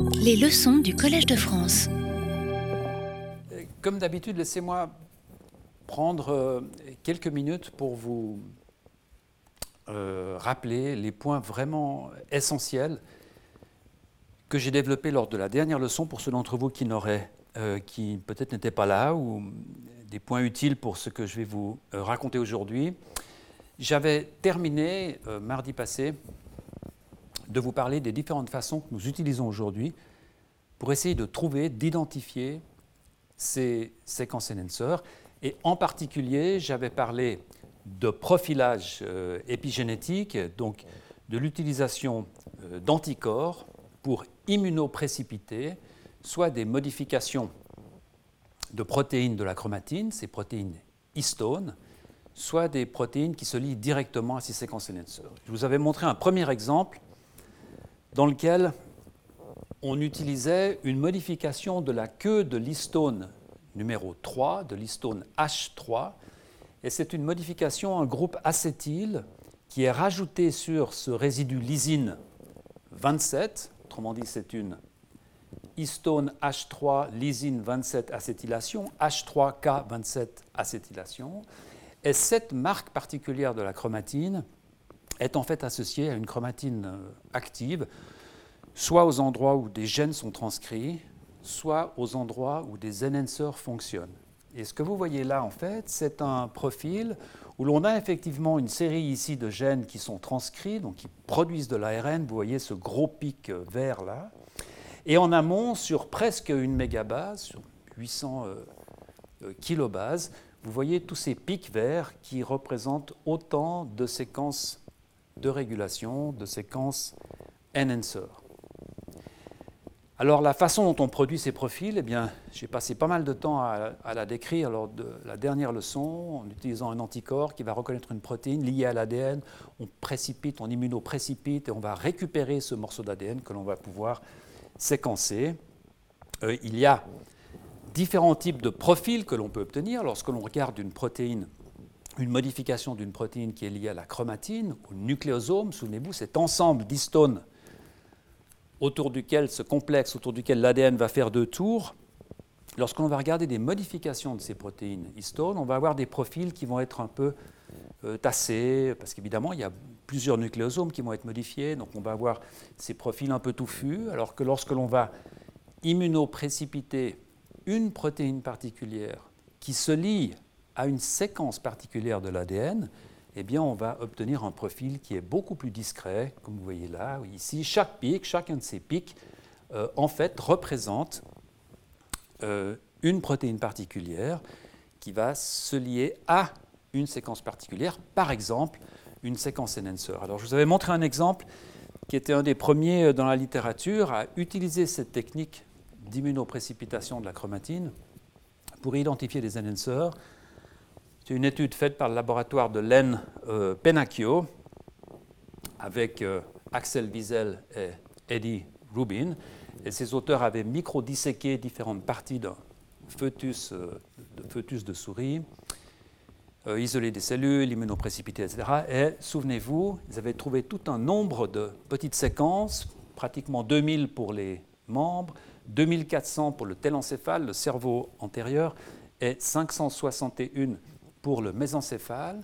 Les leçons du Collège de France. Comme d'habitude, laissez-moi prendre euh, quelques minutes pour vous euh, rappeler les points vraiment essentiels que j'ai développés lors de la dernière leçon pour ceux d'entre vous qui n'auraient, euh, qui peut-être n'étaient pas là, ou des points utiles pour ce que je vais vous raconter aujourd'hui. J'avais terminé mardi passé de vous parler des différentes façons que nous utilisons aujourd'hui pour essayer de trouver, d'identifier ces séquences. Et en particulier, j'avais parlé de profilage euh, épigénétique, donc de l'utilisation euh, d'anticorps pour immunoprécipiter soit des modifications de protéines de la chromatine, ces protéines histones, soit des protéines qui se lient directement à ces séquences. Je vous avais montré un premier exemple dans lequel on utilisait une modification de la queue de l'histone numéro 3, de l'histone H3, et c'est une modification, un groupe acétyl qui est rajouté sur ce résidu lysine 27, autrement dit c'est une histone H3 lysine 27 acétylation, H3K27 acétylation, et cette marque particulière de la chromatine est en fait associée à une chromatine euh, active, soit aux endroits où des gènes sont transcrits, soit aux endroits où des enhancers fonctionnent. Et ce que vous voyez là, en fait, c'est un profil où l'on a effectivement une série ici de gènes qui sont transcrits, donc qui produisent de l'ARN. Vous voyez ce gros pic euh, vert là. Et en amont, sur presque une mégabase, sur 800 euh, kilobases, vous voyez tous ces pics verts qui représentent autant de séquences de régulation, de séquences enhancer. Alors la façon dont on produit ces profils, eh bien, j'ai passé pas mal de temps à, la décrire lors de la dernière leçon en utilisant un anticorps qui va reconnaître une protéine liée à l'ADN. On précipite, on immunoprécipite et on va récupérer ce morceau d'ADN que l'on va pouvoir séquencer. Euh, il y a différents types de profils que l'on peut obtenir lorsque l'on regarde une protéine une modification d'une protéine qui est liée à la chromatine, au nucléosome, souvenez-vous, cet ensemble d'histones autour duquel, ce complexe autour duquel l'ADN va faire deux tours, lorsqu'on va regarder des modifications de ces protéines histones, on va avoir des profils qui vont être un peu euh, tassés, parce qu'évidemment, il y a plusieurs nucléosomes qui vont être modifiés, donc on va avoir ces profils un peu touffus, alors que lorsque l'on va immunoprécipiter une protéine particulière qui se lie à une séquence particulière de l'ADN, eh bien, on va obtenir un profil qui est beaucoup plus discret, comme vous voyez là, ici. Chaque pic, chacun de ces pics, euh, en fait, représente euh, une protéine particulière qui va se lier à une séquence particulière, par exemple une séquence enhancer. Alors, je vous avais montré un exemple qui était un des premiers euh, dans la littérature à utiliser cette technique d'immunoprécipitation de la chromatine pour identifier des enhancers c'est une étude faite par le laboratoire de Len euh, Penacchio avec euh, Axel Wiesel et Eddie Rubin. Et ces auteurs avaient micro-disséqué différentes parties d'un fœtus, euh, de fœtus de souris, isolé des cellules, immunoprécipité, etc. Et souvenez-vous, ils avaient trouvé tout un nombre de petites séquences, pratiquement 2000 pour les membres, 2400 pour le télencéphale, le cerveau antérieur, et 561 pour le mésencéphale,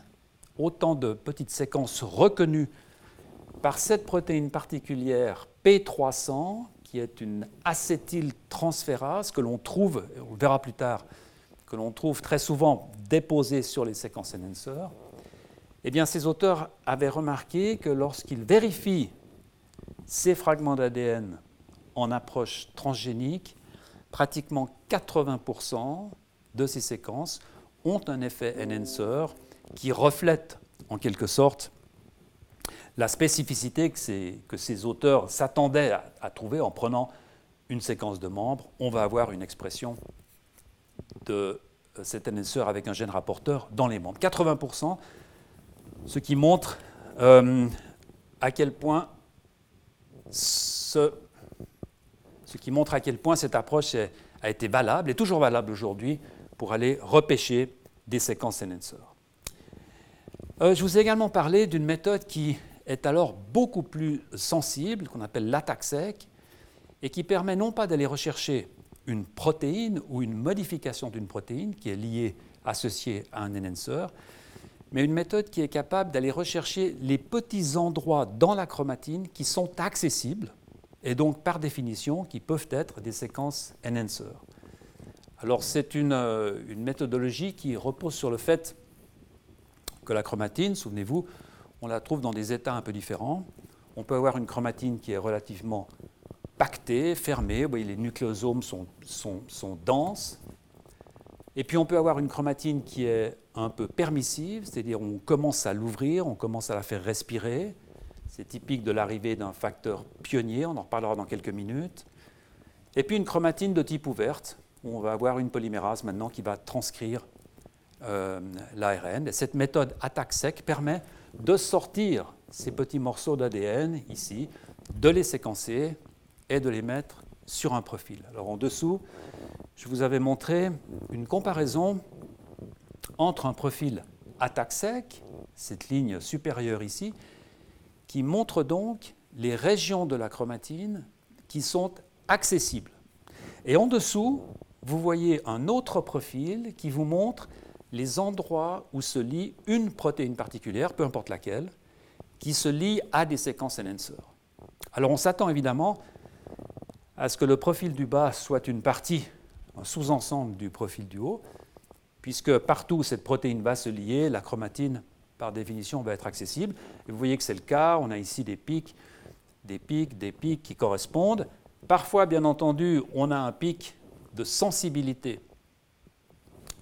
autant de petites séquences reconnues par cette protéine particulière P300, qui est une acétyltransférase que l'on trouve, on verra plus tard, que l'on trouve très souvent déposée sur les séquences enhancers, eh bien, ces auteurs avaient remarqué que lorsqu'ils vérifient ces fragments d'ADN en approche transgénique, pratiquement 80% de ces séquences ont un effet enhancer qui reflète en quelque sorte la spécificité que ces, auteurs s'attendaient à, trouver en prenant une séquence de membres. On va avoir une expression de cet enhancer avec un gène rapporteur dans les membres. 80%, ce qui montre euh, à quel point ce qui montre à quel point cette approche a été valable, et toujours valable aujourd'hui, pour aller repêcher des séquences enhancer. Je vous ai également parlé d'une méthode qui est alors beaucoup plus sensible, qu'on appelle l'attaque sec, et qui permet non pas d'aller rechercher une protéine ou une modification d'une protéine qui est liée, associée à un enhancer, mais une méthode qui est capable d'aller rechercher les petits endroits dans la chromatine qui sont accessibles et donc par définition qui peuvent être des séquences enhancer. Alors c'est une, euh, une, méthodologie qui repose sur le fait que la chromatine, souvenez-vous, on la trouve dans des états un peu différents. On peut avoir une chromatine qui est relativement pactée, fermée, voyez, les nucléosomes sont, sont, sont denses. Et puis on peut avoir une chromatine qui est un peu permissive, c'est-à-dire on commence à l'ouvrir, on commence à la faire respirer. C'est typique de l'arrivée d'un facteur pionnier, on en reparlera dans quelques minutes. Et puis une chromatine de type ouverte, on va avoir une polymérase maintenant qui va transcrire euh, l'ARN. Et cette méthode attaque sec permet de sortir ces petits morceaux d'ADN ici, de les séquencer et de les mettre sur un profil. Alors en dessous, je vous avais montré une comparaison entre un profil attaque sec, cette ligne supérieure ici, qui montre donc les régions de la chromatine qui sont accessibles. Et en dessous, vous voyez un autre profil qui vous montre les endroits où se lie une protéine particulière, peu importe laquelle, qui se lie à des séquences enhancer. Alors on s'attend évidemment à ce que le profil du bas soit une partie, un sous-ensemble du profil du haut, puisque partout où cette protéine va se lier, la chromatine, par définition, va être accessible. Et vous voyez que c'est le cas, on a ici des pics, des pics, des pics qui correspondent. Parfois, bien entendu, on a un pic de sensibilité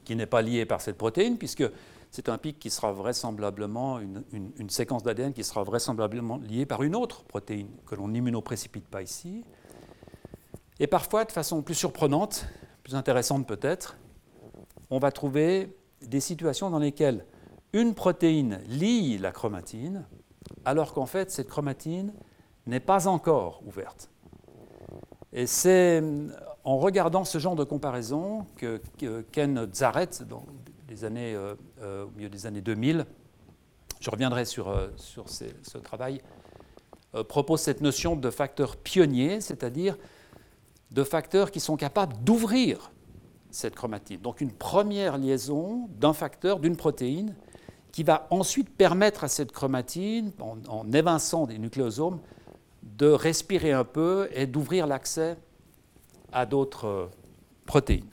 qui n'est pas lié par cette protéine, puisque c'est un pic qui sera vraisemblablement une, séquence d'ADN qui sera vraisemblablement liée par une autre protéine que l'on n'immunoprécipite pas ici. Et parfois, de façon plus surprenante, plus intéressante peut-être, on va trouver des situations dans lesquelles une protéine lie la chromatine, alors qu'en fait, cette chromatine n'est pas encore ouverte. Et c'est en regardant ce genre de comparaison que, Ken Zaret, dans les années, euh, euh, au milieu des années 2000, je reviendrai sur, euh, ce travail, propose cette notion de facteurs pionniers, c'est-à-dire de facteurs qui sont capables d'ouvrir cette chromatine. Donc une première liaison d'un facteur, d'une protéine, qui va ensuite permettre à cette chromatine, en, en évinçant des nucléosomes, de respirer un peu et d'ouvrir l'accès à d'autres euh, protéines.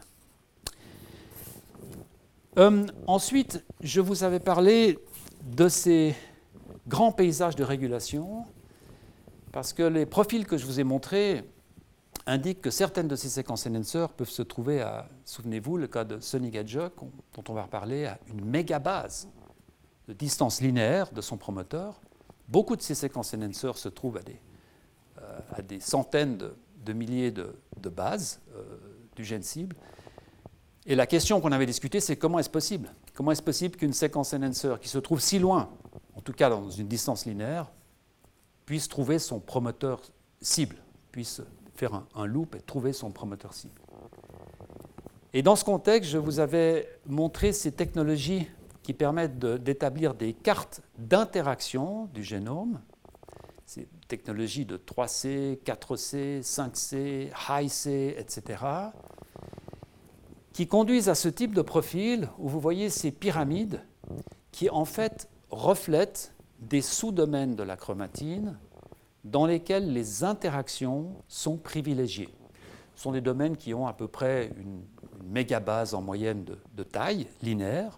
Euh, ensuite, je vous avais parlé de ces grands paysages de régulation, parce que les profils que je vous ai montrés indiquent que certaines de ces séquences enhancers peuvent se trouver à, souvenez-vous, le cas de Sonic Hedgehog, dont on va reparler, à une mégabase de distance linéaire de son promoteur. Beaucoup de ces séquences enhancers se trouvent à des, euh, à des centaines de, de milliers de, bases euh, du gène cible. Et la question qu'on avait discutée, c'est comment est-ce possible? Comment est-ce possible qu'une séquence enhancer qui se trouve si loin, en tout cas dans une distance linéaire, puisse trouver son promoteur cible, puisse faire un, loop et trouver son promoteur cible? Et dans ce contexte, je vous avais montré ces technologies qui permettent d'établir des cartes d'interaction du génome technologies de 3C, 4C, 5C, High-C, etc., qui conduisent à ce type de profil où vous voyez ces pyramides qui en fait reflètent des sous-domaines de la chromatine dans lesquels les interactions sont privilégiées. Ce sont des domaines qui ont à peu près une, mégabase en moyenne de, de taille linéaire.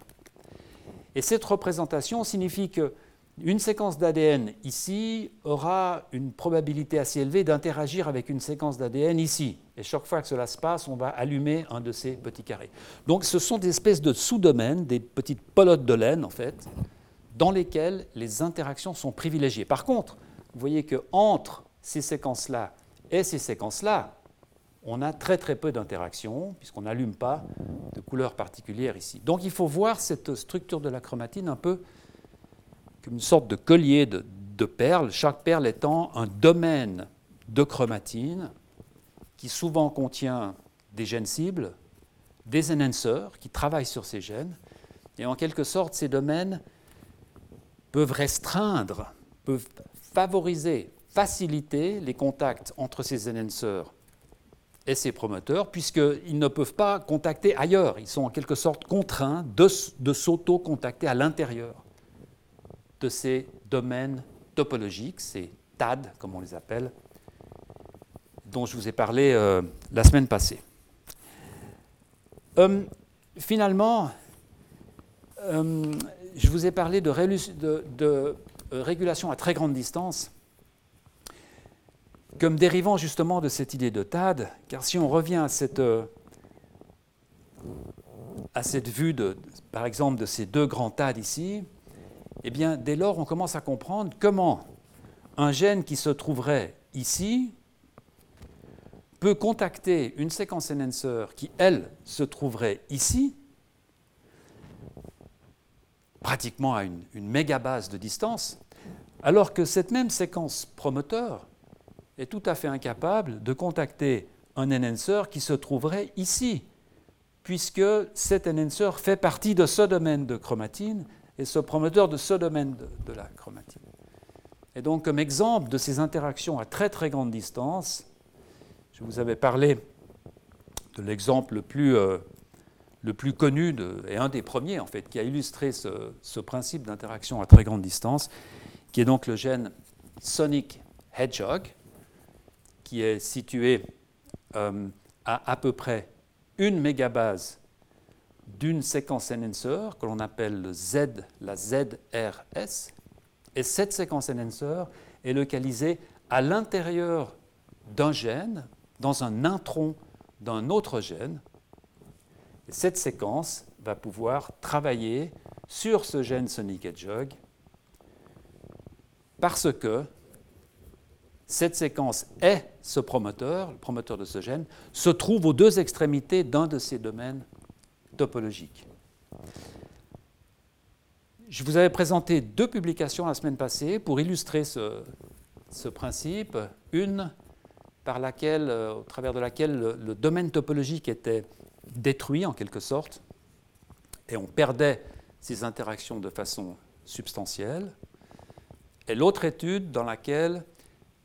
Et cette représentation signifie que une séquence d'ADN ici aura une probabilité assez élevée d'interagir avec une séquence d'ADN ici. Et chaque fois que cela se passe, on va allumer un de ces petits carrés. Donc ce sont des espèces de sous-domaines, des petites pelotes de laine en fait, dans lesquelles les interactions sont privilégiées. Par contre, vous voyez que entre ces séquences-là et ces séquences-là, on a très très peu d'interactions, puisqu'on n'allume pas de couleur particulière ici. Donc il faut voir cette structure de la chromatine un peu une sorte de collier de, perles, chaque perle étant un domaine de chromatine qui souvent contient des gènes cibles, des enhancers qui travaillent sur ces gènes, et en quelque sorte ces domaines peuvent restreindre, peuvent favoriser, faciliter les contacts entre ces enhancers et ses promoteurs, puisqu'ils ne peuvent pas contacter ailleurs. Ils sont en quelque sorte contraints de s'auto-contacter à l'intérieur de ces domaines topologiques, ces TAD, comme on les appelle, dont je vous ai parlé euh, la semaine passée. Euh, finalement, euh, je vous ai parlé de, de, régulation à très grande distance comme dérivant justement de cette idée de TAD, car si on revient à cette, à cette vue, de, par exemple, de ces deux grands TAD ici, eh bien, dès lors, on commence à comprendre comment un gène qui se trouverait ici peut contacter une séquence enhancer qui, elle, se trouverait ici, pratiquement à une, une mégabase de distance, alors que cette même séquence promoteur est tout à fait incapable de contacter un enhancer qui se trouverait ici, puisque cet enhancer fait partie de ce domaine de chromatine et ce promoteur de ce domaine de, la chromatine. Et donc, comme exemple de ces interactions à très très grande distance, je vous avais parlé de l'exemple le plus, euh, le plus connu et un des premiers en fait qui a illustré ce, principe d'interaction à très grande distance, qui est donc le gène Sonic Hedgehog, qui est situé euh, à à peu près une mégabase d'une séquence enhancer que l'on appelle le Z, la ZRS. Et cette séquence enhancer est localisée à l'intérieur d'un gène, dans un intron d'un autre gène. Et cette séquence va pouvoir travailler sur ce gène Sonic Hedgehog parce que cette séquence est ce promoteur, le promoteur de ce gène, se trouve aux deux extrémités d'un de ces domaines topologique. Je vous avais présenté deux publications la semaine passée pour illustrer ce, principe. Une par laquelle, euh, au travers de laquelle le, domaine topologique était détruit en quelque sorte, et on perdait ces interactions de façon substantielle. Et l'autre étude dans laquelle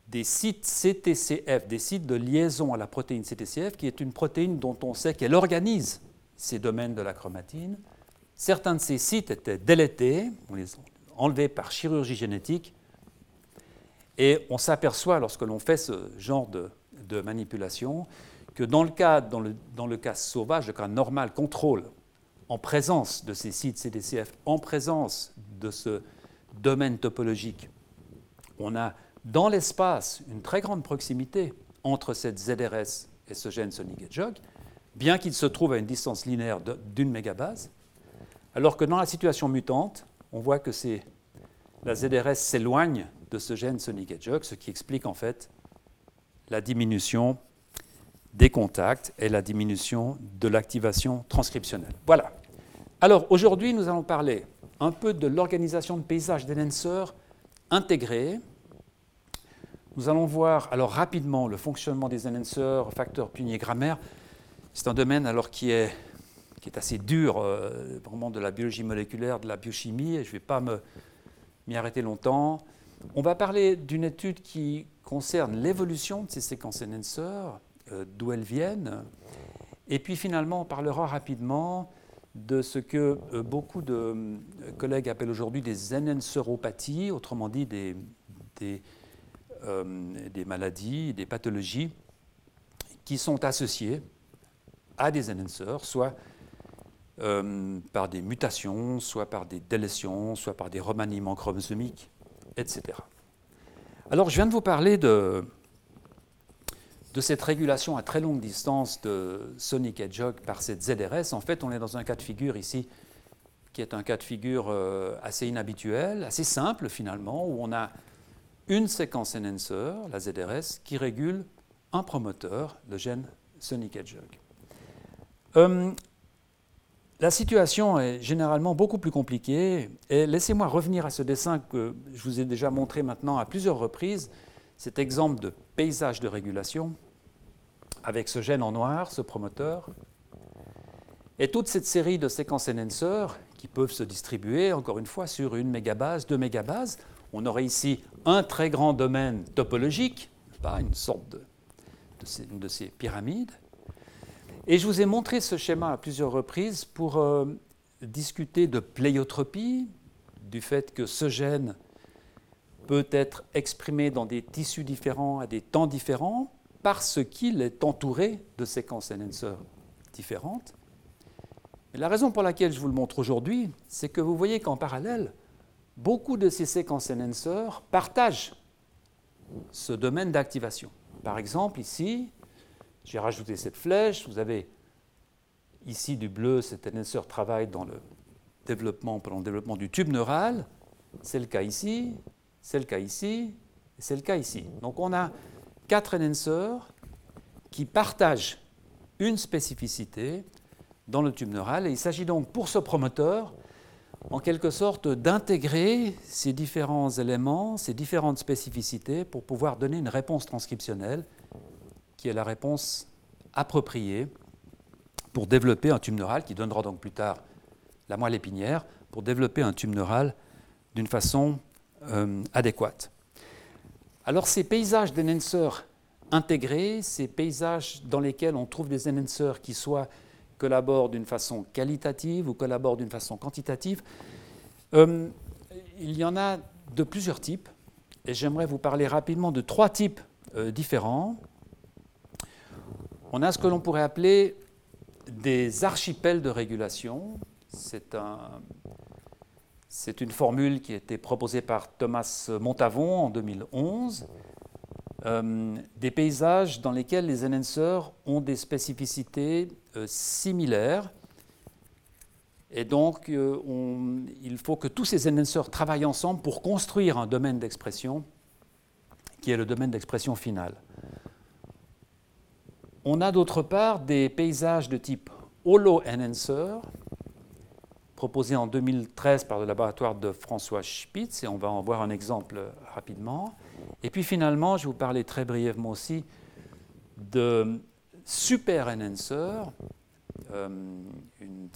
des sites CTCF, des sites de liaison à la protéine CTCF, qui est une protéine dont on sait qu'elle organise ces domaines de la chromatine. Certains de ces sites étaient délétés, on les a enlevés par chirurgie génétique, et on s'aperçoit lorsque l'on fait ce genre de, manipulation que dans le, cas, sauvage, le cas normal, contrôle, en présence de ces sites CDCF, en présence de ce domaine topologique, on a dans l'espace une très grande proximité entre cette ZRS et ce gène Sonic Hedgehog, bien qu'il se trouve à une distance linéaire d'une mégabase, alors que dans la situation mutante, on voit que la ZRS s'éloigne de ce gène Sonic Hedgehog, ce qui explique en fait la diminution des contacts et la diminution de l'activation transcriptionnelle. Voilà. Alors aujourd'hui, nous allons parler un peu de l'organisation de paysage d'enhancers intégrés. Nous allons voir alors rapidement le fonctionnement des enhancers, facteurs, puniers, grammaire. C'est un domaine alors qui est, qui est assez dur, euh, vraiment de la biologie moléculaire, de la biochimie, et je ne vais pas m'y arrêter longtemps. On va parler d'une étude qui concerne l'évolution de ces séquences enhancers, euh, d'où elles viennent, et puis finalement on parlera rapidement de ce que euh, beaucoup de collègues appellent aujourd'hui des enhanceropathies, autrement dit des, des maladies, des pathologies qui sont associées à des enhancers, soit euh, par des mutations, soit par des délétions, soit par des remaniements chromosomiques, etc. Alors je viens de vous parler de, de cette régulation à très longue distance de Sonic Hedgehog par cette ZRS. En fait, on est dans un cas de figure ici qui est un cas de figure euh, assez inhabituel, assez simple finalement, où on a une séquence enhancer, la ZRS, qui régule un promoteur, le gène Sonic Hedgehog. Euh, la situation est généralement beaucoup plus compliquée. Et laissez-moi revenir à ce dessin que je vous ai déjà montré maintenant à plusieurs reprises, cet exemple de paysage de régulation, avec ce gène en noir, ce promoteur, et toute cette série de séquences enhancers qui peuvent se distribuer, encore une fois, sur une mégabase, deux mégabases. On aurait ici un très grand domaine topologique, une sorte de ces, pyramides. Et je vous ai montré ce schéma à plusieurs reprises pour euh, discuter de pléiotropie, du fait que ce gène peut être exprimé dans des tissus différents à des temps différents parce qu'il est entouré de séquences enhancer différentes. La raison pour laquelle je vous le montre aujourd'hui, c'est que vous voyez qu'en parallèle, beaucoup de ces séquences enhancers partagent ce domaine d'activation. Par exemple, ici, j'ai rajouté cette flèche, vous avez ici du bleu, cet enhancer travaille dans le développement, pendant le développement du tube neural, c'est le cas ici, c'est le cas ici, et c'est le cas ici. Donc on a quatre enhancers qui partagent une spécificité dans le tube neural, et il s'agit donc pour ce promoteur en quelque sorte d'intégrer ces différents éléments, ces différentes spécificités pour pouvoir donner une réponse transcriptionnelle qui est la réponse appropriée pour développer un tube neural qui donnera donc plus tard la moelle épinière, pour développer un tube neural d'une façon euh, adéquate. Alors ces paysages d'enhancers intégrés, ces paysages dans lesquels on trouve des enhancers qui soient collaborent d'une façon qualitative ou collaborent d'une façon quantitative. Euh, il y en a de plusieurs types, et j'aimerais vous parler rapidement de trois types euh, différents. On a ce que l'on pourrait appeler des archipels de régulation. C'est un, c'est une formule qui a été proposée par Thomas Montavon en 2011. Euh, des paysages dans lesquels les enhancers ont des spécificités euh, similaires. Et donc, euh, il faut que tous ces enhancers travaillent ensemble pour construire un domaine d'expression qui est le domaine d'expression final. On a d'autre part des paysages de type holo enhancer, proposés en 2013 par le laboratoire de François Spitz, et on va en voir un exemple rapidement. Et puis finalement, je vais vous parler très brièvement aussi de super enhancer, euh, une,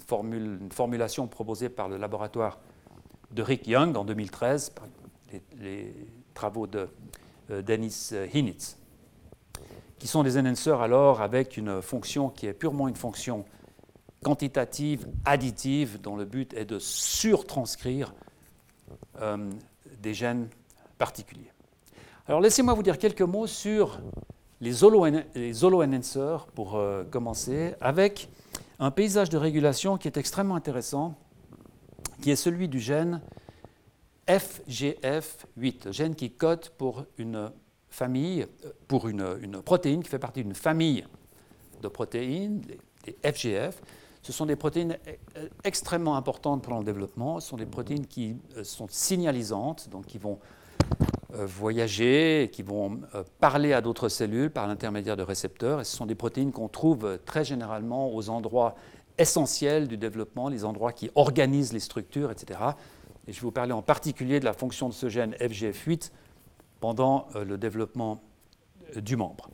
formulation proposée par le laboratoire de Rick Young en 2013, par les, travaux de euh, Dennis Hinitz, qui sont des enhancers alors avec une fonction qui est purement une fonction quantitative, additive, dont le but est de surtranscrire euh, des gènes particuliers. Alors laissez-moi vous dire quelques mots sur les holo-enhancers pour euh, commencer, avec un paysage de régulation qui est extrêmement intéressant, qui est celui du gène FGF8, gène qui code pour une famille, euh, pour une, protéine qui fait partie d'une famille de protéines, les FGF. Ce sont des protéines euh, extrêmement importantes pendant le développement. Ce sont des protéines qui sont signalisantes, donc qui vont euh, voyager, qui vont euh, parler à d'autres cellules par l'intermédiaire de récepteurs. Et ce sont des protéines qu'on trouve très généralement aux endroits essentiels du développement, les endroits qui organisent les structures, etc. Et je vais vous parler en particulier de la fonction de ce gène FGF8 pendant euh, le développement du membre.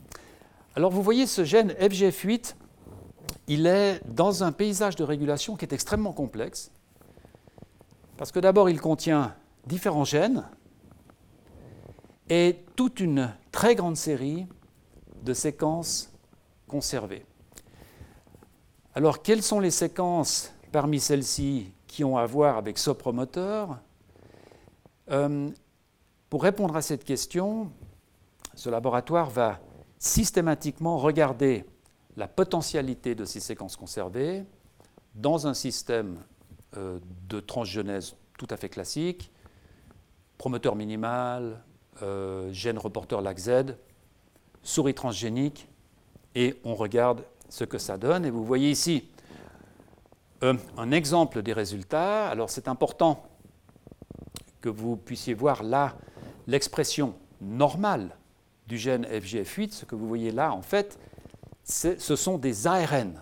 Alors vous voyez ce gène FGF8, il est dans un paysage de régulation qui est extrêmement complexe, parce que d'abord il contient différents gènes, et toute une très grande série de séquences conservées. Alors, quelles sont les séquences parmi celles-ci qui ont à voir avec ce promoteur euh, Pour répondre à cette question, ce laboratoire va systématiquement regarder la potentialité de ces séquences conservées dans un système euh, de transgenèse tout à fait classique, promoteur minimal, euh, gène reporter LAC-Z, souris transgénique, et on regarde ce que ça donne. Et vous voyez ici euh, un exemple des résultats. Alors c'est important que vous puissiez voir là l'expression normale du gène FGF8. Ce que vous voyez là, en fait, ce sont des ARN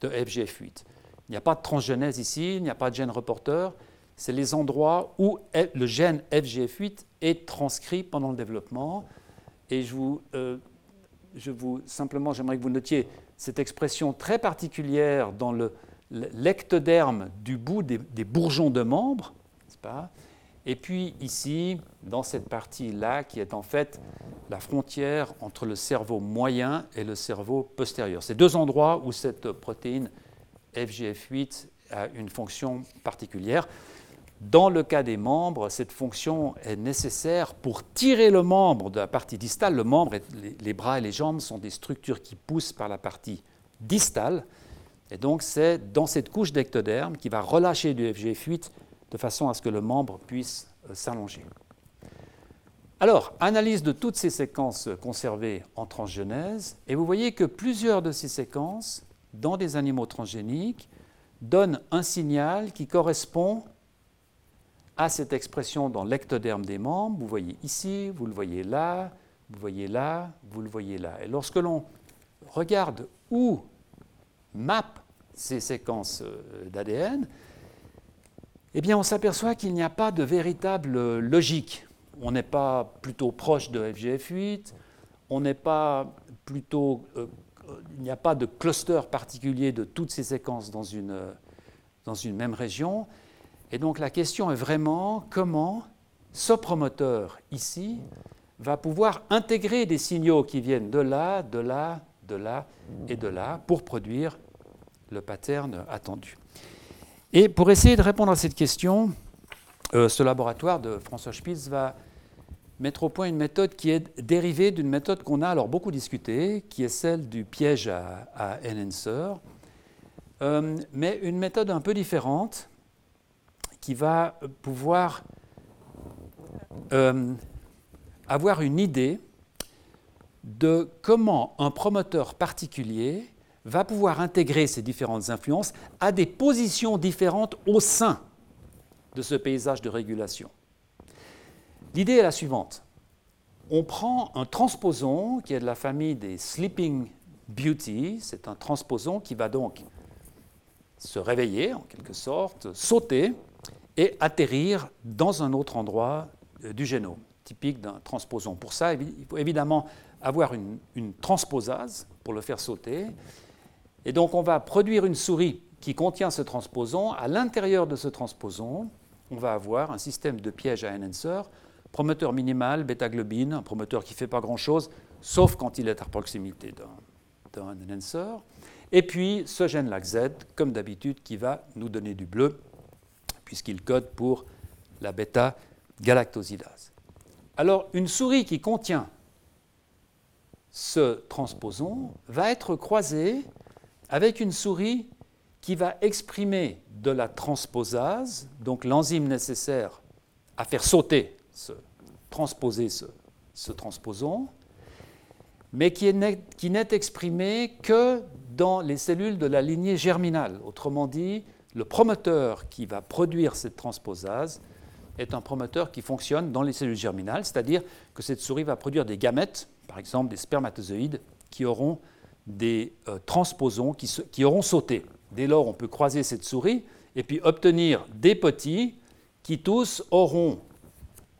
de FGF8. Il n'y a pas de transgenèse ici, il n'y a pas de gène reporter. C'est les endroits où le gène FGF8 est transcrit pendant le développement. Et je vous, euh, je vous simplement, j'aimerais que vous notiez cette expression très particulière dans le l'ectoderme du bout des, bourgeons de membres, pas? Et puis ici, dans cette partie-là, qui est en fait la frontière entre le cerveau moyen et le cerveau postérieur. C'est deux endroits où cette protéine FGF8 a une fonction particulière. Dans le cas des membres, cette fonction est nécessaire pour tirer le membre de la partie distale. Le membre, les bras et les jambes sont des structures qui poussent par la partie distale. Et donc c'est dans cette couche d'ectoderme qui va relâcher du FGF8 de façon à ce que le membre puisse euh, s'allonger. Alors, analyse de toutes ces séquences conservées en transgenèse, et vous voyez que plusieurs de ces séquences, dans des animaux transgéniques, donnent un signal qui correspond à cette expression dans l'ectoderme des membres. Vous voyez ici, vous le voyez là, vous le voyez là, vous le voyez là. Et lorsque l'on regarde où map ces séquences euh, d'ADN, eh bien on s'aperçoit qu'il n'y a pas de véritable logique. On n'est pas plutôt proche de FGF8, on n'est pas plutôt... Euh, il n'y a pas de cluster particulier de toutes ces séquences dans une, dans une même région. Et donc la question est vraiment comment ce promoteur ici va pouvoir intégrer des signaux qui viennent de là, de là, de là et de là pour produire le pattern attendu. Et pour essayer de répondre à cette question, euh, ce laboratoire de François Spitz va mettre au point une méthode qui est dérivée d'une méthode qu'on a alors beaucoup discutée, qui est celle du piège à, à enhancer, euh, mais une méthode un peu différente qui va pouvoir euh, avoir une idée de comment un promoteur particulier va pouvoir intégrer ces différentes influences à des positions différentes au sein de ce paysage de régulation. L'idée est la suivante. On prend un transposon qui est de la famille des Sleeping Beauty, c'est un transposon qui va donc se réveiller en quelque sorte, sauter et atterrir dans un autre endroit euh, du génome, typique d'un transposon. Pour ça, il faut évidemment avoir une, une, transposase pour le faire sauter. Et donc on va produire une souris qui contient ce transposon. À l'intérieur de ce transposon, on va avoir un système de piège à enhancer, promoteur minimal, bêta-globine, un promoteur qui ne fait pas grand-chose, sauf quand il est à proximité d'un enhancer. Et puis ce gène LAC-Z, comme d'habitude, qui va nous donner du bleu puisqu'il code pour la bêta-galactosidase. Alors, une souris qui contient ce transposon va être croisée avec une souris qui va exprimer de la transposase, donc l'enzyme nécessaire à faire sauter, transposer ce, transposon, mais qui n'est exprimé que dans les cellules de la lignée germinale. Autrement dit, le promoteur qui va produire cette transposase est un promoteur qui fonctionne dans les cellules germinales, c'est-à-dire que cette souris va produire des gamètes, par exemple des spermatozoïdes, qui auront des euh, transposons qui, qui, auront sauté. Dès lors, on peut croiser cette souris et puis obtenir des petits qui tous auront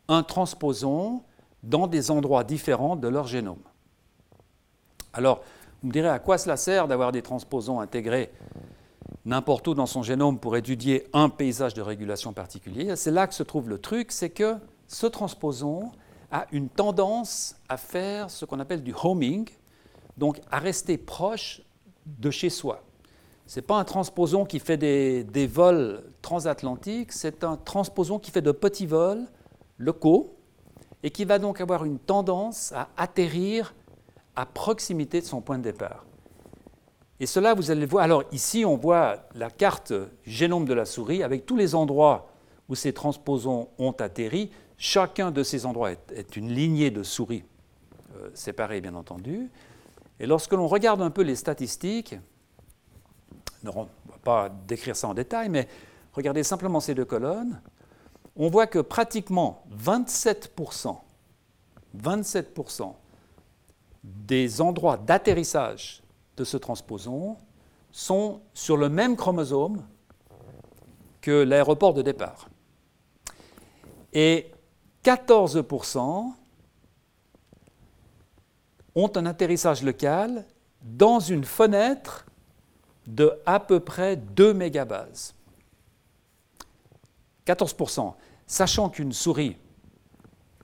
un transposon dans des endroits différents de leur génome. Alors, vous me direz à quoi cela sert d'avoir des transposons intégrés n'importe où dans son génome pour étudier un paysage de régulation particulier? C'est là que se trouve le truc, c'est que ce transposon a une tendance à faire ce qu'on appelle du homing, donc à rester proche de chez soi. Ce n'est pas un transposon qui fait des, des vols transatlantiques, c'est un transposon qui fait de petits vols locaux et qui va donc avoir une tendance à atterrir à proximité de son point de départ. Et cela, vous allez le voir. Alors ici, on voit la carte génome de la souris avec tous les endroits où ces transposons ont atterri. Chacun de ces endroits est, une lignée de souris euh, séparées, bien entendu. Et lorsque l'on regarde un peu les statistiques, on ne va pas décrire ça en détail, mais regardez simplement ces deux colonnes, on voit que pratiquement 27%, 27% des endroits d'atterrissage de ce transposon sont sur le même chromosome que l'aéroport de départ. Et 14% ont un atterrissage local dans une fenêtre de à peu près 2 mégabases. 14%. sachant qu'une souris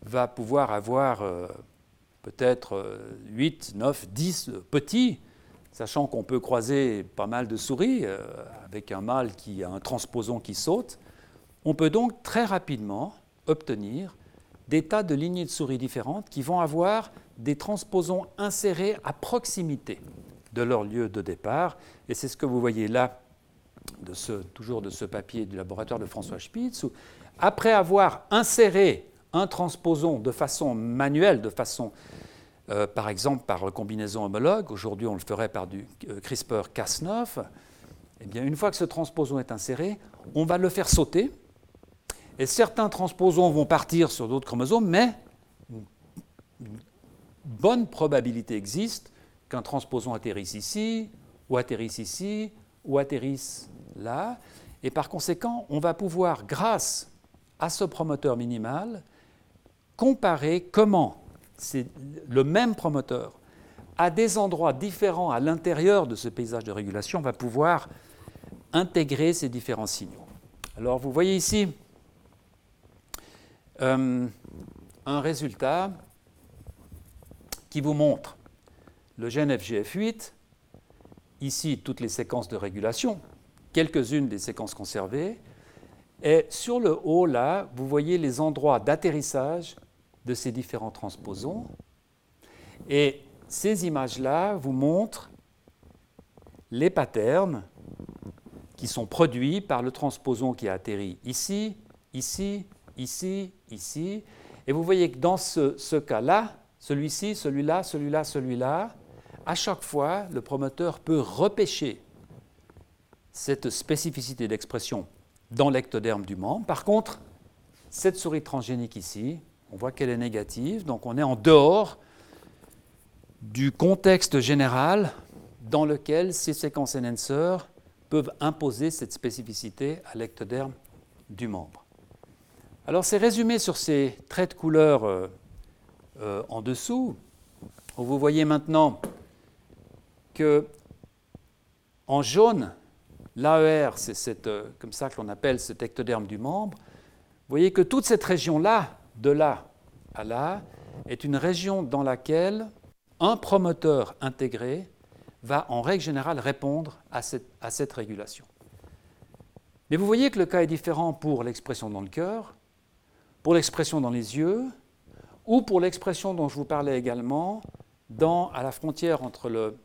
va pouvoir avoir euh, peut-être 8, 9, 10 petits, sachant qu'on peut croiser pas mal de souris euh, avec un mâle qui a un transposon qui saute, on peut donc très rapidement obtenir des tas de lignées de souris différentes qui vont avoir des transposons insérés à proximité de leur lieu de départ. Et c'est ce que vous voyez là, de ce, toujours de ce papier du laboratoire de François Spitz, où après avoir inséré un transposon de façon manuelle, de façon euh, par exemple par combinaison homologue, aujourd'hui on le ferait par du euh, CRISPR-Cas9, eh bien, une fois que ce transposon est inséré, on va le faire sauter, et certains transposons vont partir sur d'autres chromosomes, mais une bonne probabilité existe qu'un transposon atterrisse ici, ou atterrisse ici, ou atterrisse là, et par conséquent, on va pouvoir, grâce à ce promoteur minimal, comparer comment le même promoteur à des endroits différents à l'intérieur de ce paysage de régulation va pouvoir intégrer ces différents signaux. Alors vous voyez ici euh, un résultat qui vous montre le gène FGF8, ici toutes les séquences de régulation, quelques-unes des séquences conservées, et sur le haut là, vous voyez les endroits d'atterrissage de ces différents transposons. Et ces images-là vous montrent les patterns qui sont produits par le transposon qui a atterri ici, ici, ici, ici. Et vous voyez que dans ce, cas-là, celui-ci, celui-là, celui-là, celui-là, à chaque fois, le promoteur peut repêcher cette spécificité d'expression dans l'ectoderme du membre. Par contre, cette souris transgénique ici, on voit qu'elle est négative, donc on est en dehors du contexte général dans lequel ces séquences enhancer peuvent imposer cette spécificité à l'ectoderme du membre. Alors c'est résumé sur ces traits de couleur euh, euh, en dessous, où vous voyez maintenant que en jaune, l'AER, c'est euh, comme ça que l'on appelle cet ectoderme du membre, vous voyez que toute cette région-là de là à là est une région dans laquelle un promoteur intégré va en règle générale répondre à cette, à cette régulation. Mais vous voyez que le cas est différent pour l'expression dans le cœur, pour l'expression dans les yeux, ou pour l'expression dont je vous parlais également à la frontière entre le,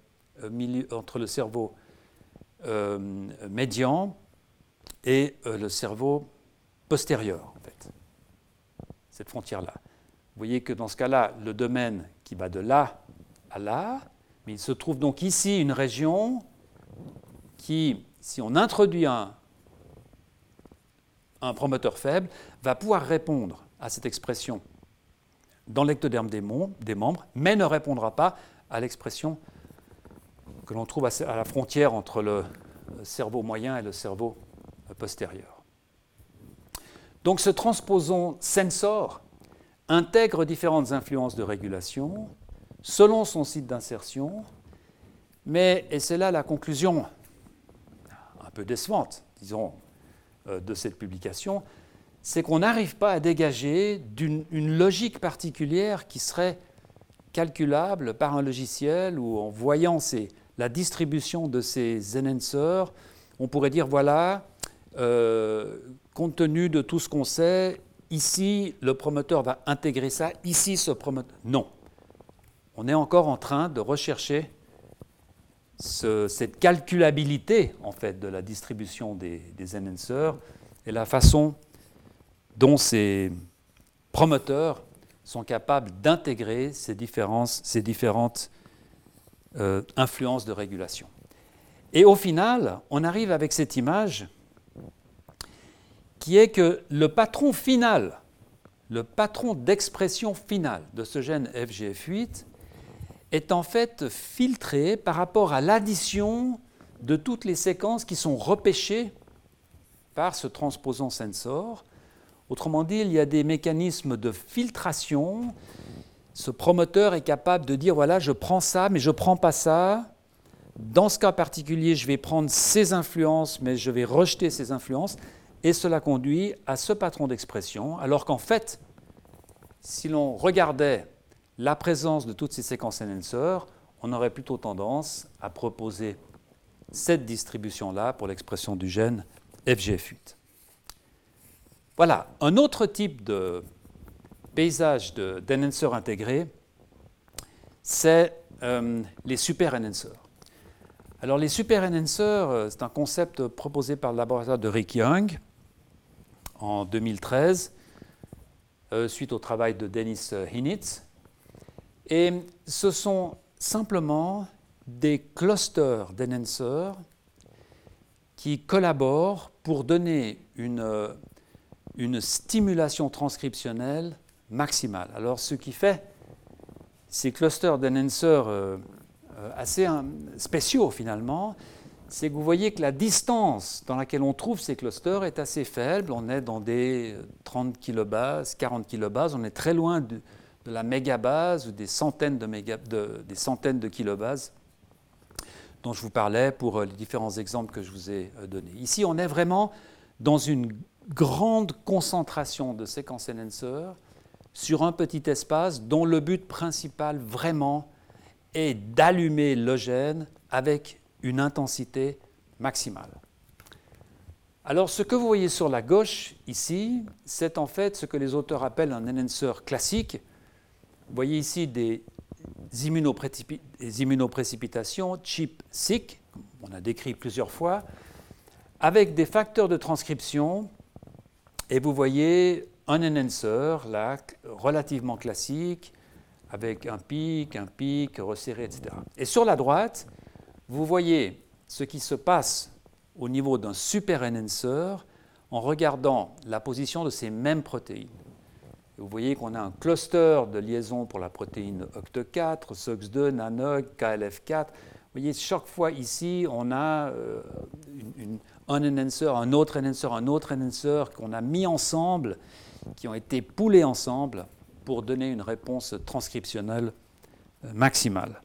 euh, milieu, entre le cerveau euh, médian et euh, le cerveau postérieur cette frontière-là. Vous voyez que dans ce cas-là, le domaine qui va de là à là, mais il se trouve donc ici une région qui, si on introduit un, un promoteur faible, va pouvoir répondre à cette expression dans l'ectoderme des, membres, mais ne répondra pas à l'expression que l'on trouve à la frontière entre le cerveau moyen et le cerveau postérieur. Donc ce transposon sensor intègre différentes influences de régulation selon son site d'insertion, mais, et c'est là la conclusion un peu décevante, disons, de cette publication, c'est qu'on n'arrive pas à dégager une logique particulière qui serait calculable par un logiciel ou en voyant la distribution de ces enhancers, on pourrait dire voilà, euh, compte tenu de tout ce qu'on sait, ici, le promoteur va intégrer ça, ici, ce promoteur. Non. On est encore en train de rechercher cette calculabilité, en fait, de la distribution des, des et la façon dont ces promoteurs sont capables d'intégrer ces, ces différentes euh, influences de régulation. Et au final, on arrive avec cette image qui est que le patron final, le patron d'expression finale de ce gène FGF8 est en fait filtré par rapport à l'addition de toutes les séquences qui sont repêchées par ce transposant sensor. Autrement dit, il y a des mécanismes de filtration. Ce promoteur est capable de dire voilà, je prends ça, mais je ne prends pas ça. Dans ce cas particulier, je vais prendre ces influences, mais je vais rejeter ces influences et cela conduit à ce patron d'expression, alors qu'en fait, si l'on regardait la présence de toutes ces séquences enhancers, on aurait plutôt tendance à proposer cette distribution-là pour l'expression du gène FGF8. Voilà, un autre type de paysage d'enhancers intégrés, c'est euh, les super enhancers. Alors les super enhancers, euh, c'est un concept proposé par le laboratoire de Rick Young en 2013, euh, suite au travail de Dennis Hinitz. Et ce sont simplement des clusters d'enhancers qui collaborent pour donner une, une stimulation transcriptionnelle maximale. Alors ce qui fait ces clusters d'enhancers euh, euh, assez hein, spéciaux finalement, c'est que vous voyez que la distance dans laquelle on trouve ces clusters est assez faible. On est dans des 30 kilobases, 40 kilobases, on est très loin de, de la mégabase ou des centaines de, kilobases dont je vous parlais pour euh, les différents exemples que je vous ai euh, donnés. Ici, on est vraiment dans une grande concentration de séquences enhancers sur un petit espace dont le but principal vraiment est d'allumer le gène avec une intensité maximale. Alors ce que vous voyez sur la gauche ici, c'est en fait ce que les auteurs appellent un enhancer classique, vous voyez ici des, immunoprécipitations chip sick, on a décrit plusieurs fois, avec des facteurs de transcription. Et vous voyez un enhancer, là, relativement classique, avec un pic, un pic resserré, etc. Et sur la droite, vous voyez ce qui se passe au niveau d'un super enhancer en regardant la position de ces mêmes protéines. Vous voyez qu'on a un cluster de liaison pour la protéine OCT4, SOX2, NANOG, KLF4. Vous voyez, chaque fois ici, on a euh, un enhancer, un autre enhancer, un autre enhancer qu'on a mis ensemble, qui ont été poulés ensemble pour donner une réponse transcriptionnelle euh, maximale.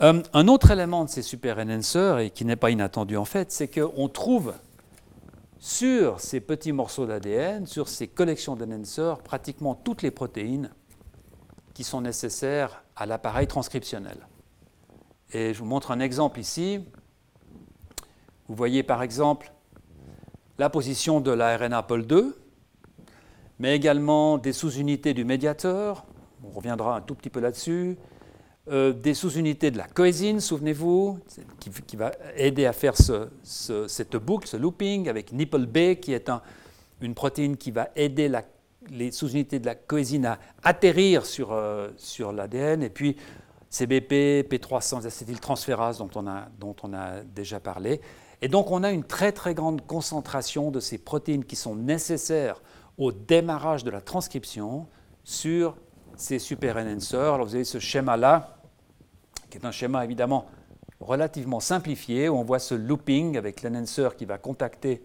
Euh, un autre élément de ces super enhancers, et qui n'est pas inattendu en fait, c'est qu'on trouve sur ces petits morceaux d'ADN, sur ces collections d'enhancers, pratiquement toutes les protéines qui sont nécessaires à l'appareil transcriptionnel. Et je vous montre un exemple ici. Vous voyez par exemple la position de l'ARN Pol 2, mais également des sous-unités du médiateur, on reviendra un tout petit peu là-dessus, euh, des sous-unités de la coésine, souvenez-vous, qui, va aider à faire cette boucle, ce looping, avec Nipple B, qui est une protéine qui va aider les sous-unités de la coésine à atterrir sur, euh, l'ADN, et puis CBP, P300, acétyltransférase, dont on, a, dont on a déjà parlé. Et donc on a une très très grande concentration de ces protéines qui sont nécessaires au démarrage de la transcription sur ces super enhancers. Alors vous avez ce schéma-là qui est un schéma évidemment relativement simplifié, où on voit ce looping avec l'enhancer qui va contacter,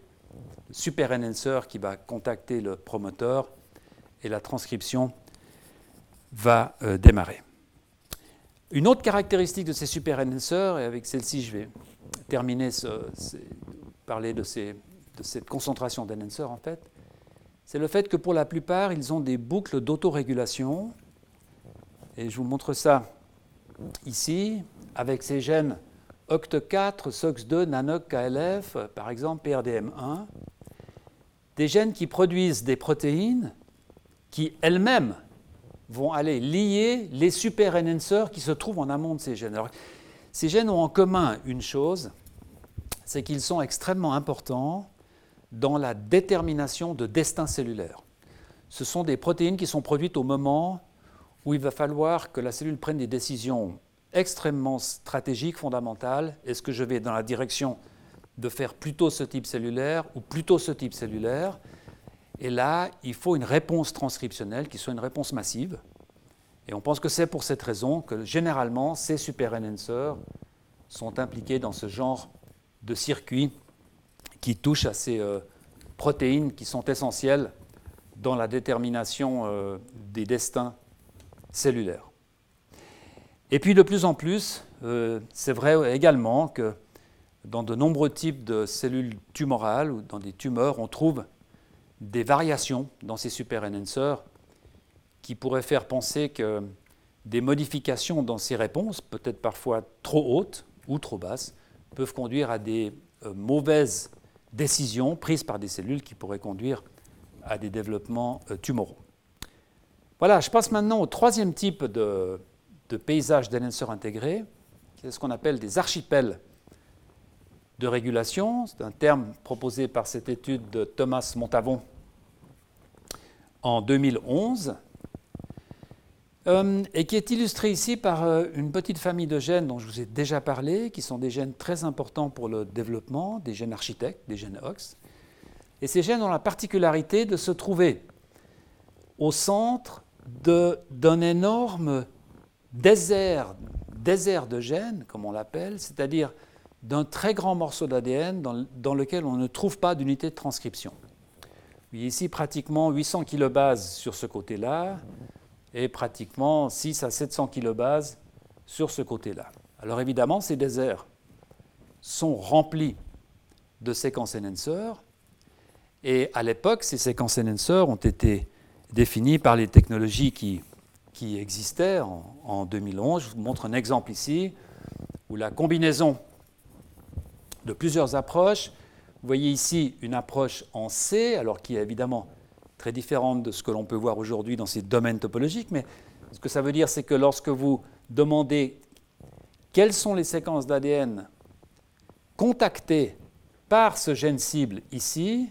le super enhancer qui va contacter le promoteur, et la transcription va euh, démarrer. Une autre caractéristique de ces super enhancers, et avec celle-ci je vais terminer, ce, parler de, de, cette concentration d'enhancers en fait, c'est le fait que pour la plupart, ils ont des boucles d'autorégulation. Et je vous montre ça ici, avec ces gènes OCT4, SOX2, NANOC, KLF, par exemple PRDM1, des gènes qui produisent des protéines qui elles-mêmes vont aller lier les super enhancers qui se trouvent en amont de ces gènes. ces gènes ont en commun une chose, c'est qu'ils sont extrêmement importants dans la détermination de destin cellulaire. Ce sont des protéines qui sont produites au moment où il va falloir que la cellule prenne des décisions extrêmement stratégiques, fondamentales. Est-ce que je vais dans la direction de faire plutôt ce type cellulaire ou plutôt ce type cellulaire? Et là, il faut une réponse transcriptionnelle qui soit une réponse massive. Et on pense que c'est pour cette raison que généralement ces super enhancers sont impliqués dans ce genre de circuit qui touche à ces euh, protéines qui sont essentielles dans la détermination euh, des destins cellulaire. Et puis de plus en plus, euh, c'est vrai également que dans de nombreux types de cellules tumorales ou dans des tumeurs, on trouve des variations dans ces super-enhancers qui pourraient faire penser que des modifications dans ces réponses, peut-être parfois trop hautes ou trop basses, peuvent conduire à des euh, mauvaises décisions prises par des cellules qui pourraient conduire à des développements euh, tumoraux. Voilà, je passe maintenant au troisième type de, paysage d'enhancers intégrés, c'est ce qu'on appelle des archipels de régulation. C'est un terme proposé par cette étude de Thomas Montavon en 2011 euh, et qui est illustré ici par euh, une petite famille de gènes dont je vous ai déjà parlé, qui sont des gènes très importants pour le développement, des gènes architectes, des gènes OX. Et ces gènes ont la particularité de se trouver au centre d'un énorme désert, désert de gènes, comme on l'appelle, c'est-à-dire d'un très grand morceau d'ADN dans, lequel on ne trouve pas d'unité de transcription. Ici pratiquement 800 kilobases sur ce côté-là et pratiquement 6 à 700 kilobases sur ce côté-là. Alors évidemment, ces déserts sont remplis de séquences enhancers et à l'époque, ces séquences enhancers ont été définies par les technologies qui, qui existaient en, en 2011. Je vous montre un exemple ici où la combinaison de plusieurs approches. Vous voyez ici une approche en C, alors qui est évidemment très différente de ce que l'on peut voir aujourd'hui dans ces domaines topologiques, mais ce que ça veut dire, c'est que lorsque vous demandez quelles sont les séquences d'ADN contactées par ce gène cible ici,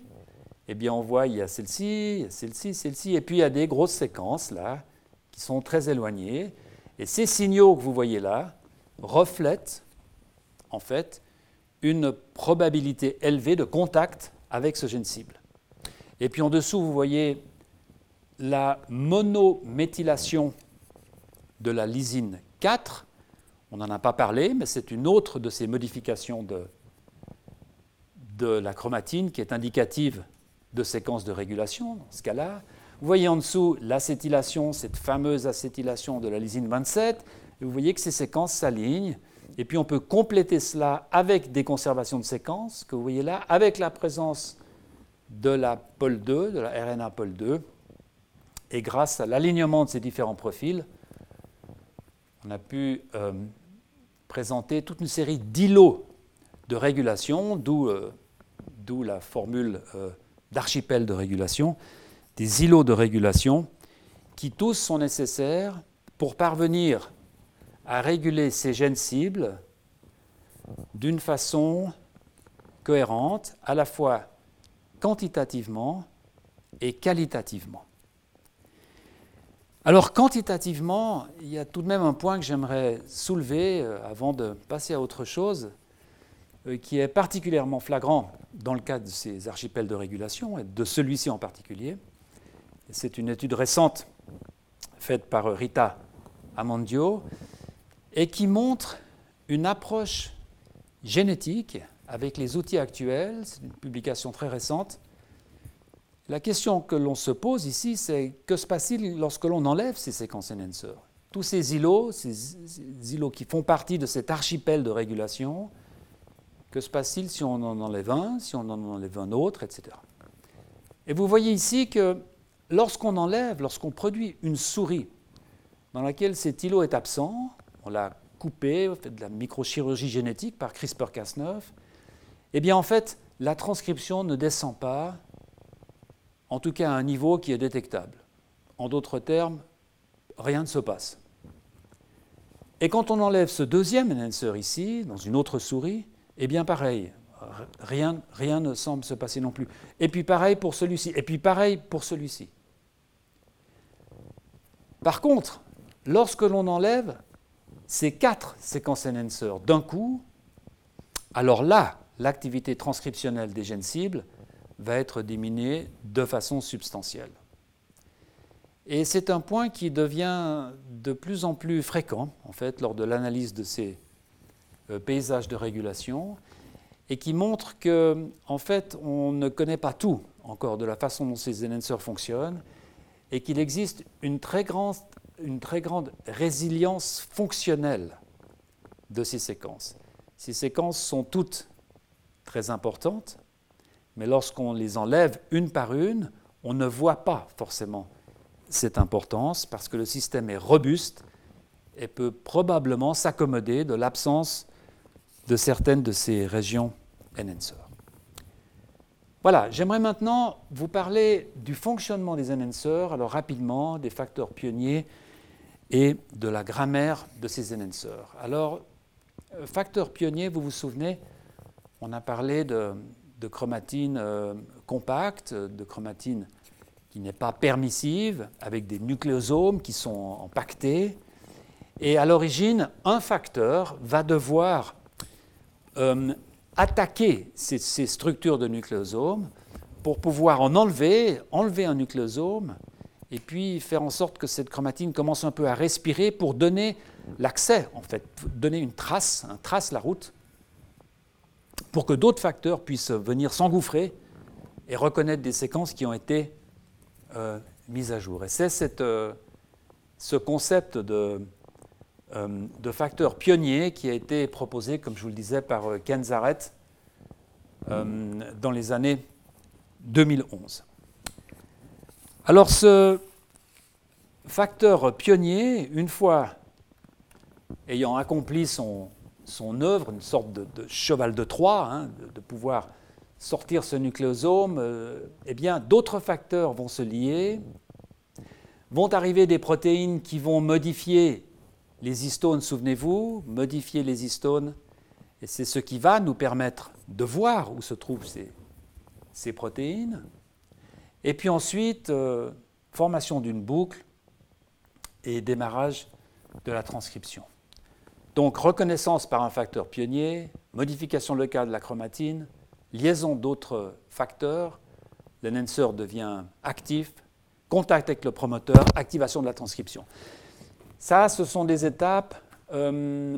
eh bien on voit il y a celle-ci, celle-ci, celle-ci, et puis il y a des grosses séquences là qui sont très éloignées. Et ces signaux que vous voyez là reflètent en fait une probabilité élevée de contact avec ce gène cible. Et puis en dessous, vous voyez la monométhylation de la lysine 4. On n'en a pas parlé, mais c'est une autre de ces modifications de, de la chromatine qui est indicative de séquences de régulation dans ce cas-là. Vous voyez en dessous l'acétylation, cette fameuse acétylation de la lysine 27, et vous voyez que ces séquences s'alignent et puis on peut compléter cela avec des conservations de séquences, que vous voyez là, avec la présence de la pol 2, de la RNA pol 2. Et grâce à l'alignement de ces différents profils, on a pu euh, présenter toute une série d'îlots de régulation, d'où euh, la formule euh, d'archipel de régulation, des îlots de régulation qui tous sont nécessaires pour parvenir à réguler ces gènes cibles d'une façon cohérente, à la fois quantitativement et qualitativement. Alors quantitativement, il y a tout de même un point que j'aimerais soulever euh, avant de passer à autre chose, qui est particulièrement flagrant dans le cadre de ces archipels de régulation, et de celui-ci en particulier. C'est une étude récente faite par Rita Amandio, et qui montre une approche génétique avec les outils actuels. C'est une publication très récente. La question que l'on se pose ici, c'est que se passe-t-il lorsque l'on enlève ces séquences enhancers Tous ces îlots, ces îlots qui font partie de cet archipel de régulation, que se passe-t-il si on en enlève un, si on en enlève un autre, etc. Et vous voyez ici que lorsqu'on enlève, lorsqu'on produit une souris dans laquelle cet îlot est absent, on l'a coupé, on fait de la microchirurgie génétique par CRISPR-Cas9, eh bien en fait, la transcription ne descend pas, en tout cas à un niveau qui est détectable. En d'autres termes, rien ne se passe. Et quand on enlève ce deuxième enhancer ici, dans une autre souris, eh bien pareil, rien, rien ne semble se passer non plus. Et puis pareil pour celui-ci, et puis pareil pour celui-ci. Par contre, lorsque l'on enlève ces quatre séquences enhancers d'un coup, alors là, l'activité transcriptionnelle des gènes cibles va être diminuée de façon substantielle. Et c'est un point qui devient de plus en plus fréquent, en fait, lors de l'analyse de ces euh, paysages de régulation, et qui montre que, en fait, on ne connaît pas tout encore de la façon dont ces enhancers fonctionnent, et qu'il existe une très grande une très grande résilience fonctionnelle de ces séquences. Ces séquences sont toutes très importantes, mais lorsqu'on les enlève une par une, on ne voit pas forcément cette importance parce que le système est robuste et peut probablement s'accommoder de l'absence de certaines de ces régions enhancers. Voilà, j'aimerais maintenant vous parler du fonctionnement des enhancers, alors rapidement, des facteurs pionniers et de la grammaire de ces enhancers. Alors, euh, facteur pionnier, vous vous souvenez, on a parlé de, chromatine euh, compacte, de chromatine qui n'est pas permissive, avec des nucléosomes qui sont empaquetés. Et à l'origine, un facteur va devoir euh, attaquer ces, structures de nucléosomes pour pouvoir en enlever, enlever un nucléosome, et puis faire en sorte que cette chromatine commence un peu à respirer pour donner l'accès, en fait, donner une trace, un trace la route, pour que d'autres facteurs puissent venir s'engouffrer et reconnaître des séquences qui ont été euh, mises à jour. Et c'est euh, ce concept de, de, facteur pionnier qui a été proposé, comme je vous le disais, par Ken Zaret dans les années 2011. Alors ce facteur pionnier, une fois ayant accompli son, œuvre, une sorte de, cheval de Troie, hein, de, pouvoir sortir ce nucléosome, euh, eh bien, d'autres facteurs vont se lier, vont arriver des protéines qui vont modifier les histones, souvenez-vous, modifier les histones, et c'est ce qui va nous permettre de voir où se trouvent ces, protéines. Et puis ensuite, euh, formation d'une boucle et démarrage de la transcription. Donc reconnaissance par un facteur pionnier, modification locale de la chromatine, liaison d'autres facteurs, l'enhancer devient actif, contact avec le promoteur, activation de la transcription. Ça, ce sont des étapes, euh,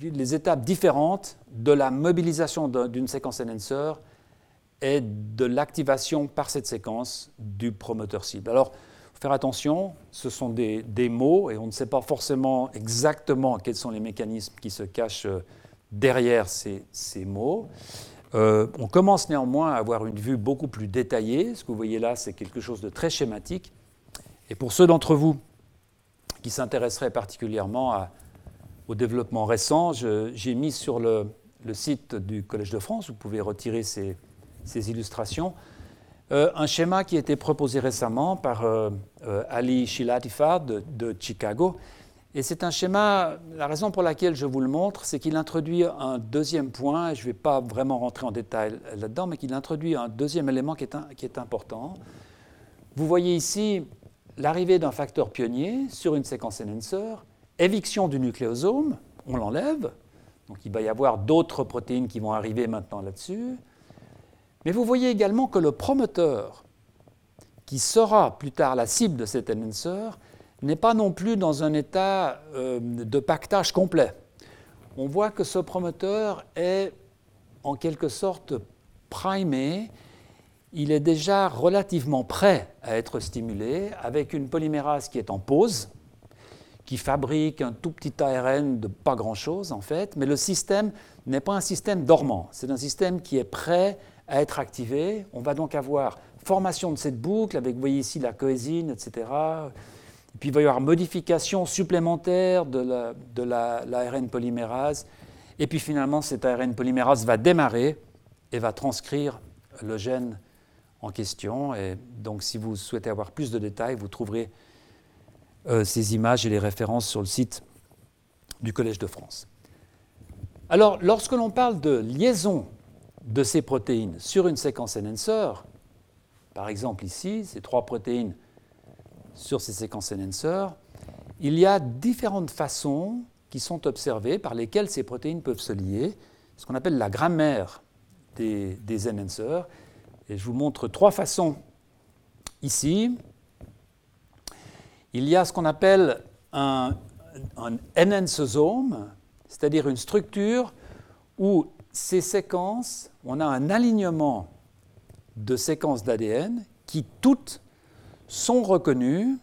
les étapes différentes de la mobilisation d'une séquence enhancer et de l'activation par cette séquence du promoteur cible. Alors, faire attention, ce sont des, mots et on ne sait pas forcément exactement quels sont les mécanismes qui se cachent euh, derrière ces, mots. Euh, on commence néanmoins à avoir une vue beaucoup plus détaillée. Ce que vous voyez là, c'est quelque chose de très schématique. Et pour ceux d'entre vous qui s'intéresseraient particulièrement au développement récent, j'ai mis sur le, site du Collège de France, vous pouvez retirer ces illustrations, euh, un schéma qui a été proposé récemment par euh, euh, Ali Shilatifard de, Chicago. Et c'est un schéma, la raison pour laquelle je vous le montre, c'est qu'il introduit un deuxième point, je ne vais pas vraiment rentrer en détail là-dedans, mais qu'il introduit un deuxième élément qui est important. Vous voyez ici l'arrivée d'un facteur pionnier sur une séquence enhancer, éviction du nucléosome, on l'enlève, donc il va y avoir d'autres protéines qui vont arriver maintenant là-dessus. Mais vous voyez également que le promoteur, qui sera plus tard la cible de cet enhancer, n'est pas non plus dans un état euh, de pactage complet. On voit que ce promoteur est en quelque sorte primé, il est déjà relativement prêt à être stimulé avec une polymérase qui est en pause, qui fabrique un tout petit ARN de pas grand-chose en fait, mais le système n'est pas un système dormant, c'est un système qui est prêt à être activé. On va donc avoir formation de cette boucle avec, vous voyez ici, la coésine, etc. Et puis il va y avoir modification supplémentaire de l'ARN polymérase. Et puis finalement, cet ARN polymérase va démarrer et va transcrire le gène en question. Et donc si vous souhaitez avoir plus de détails, vous trouverez euh, ces images et les références sur le site du Collège de France. Alors, lorsque l'on parle de liaison de ces protéines sur une séquence enhancer, par exemple ici, ces trois protéines sur ces séquences enhancer, il y a différentes façons qui sont observées par lesquelles ces protéines peuvent se lier, ce qu'on appelle la grammaire des, des enhancers. Et je vous montre trois façons ici. Il y a ce qu'on appelle un, un c'est-à-dire une structure où ces séquences, on a un alignement de séquences d'ADN qui toutes sont reconnues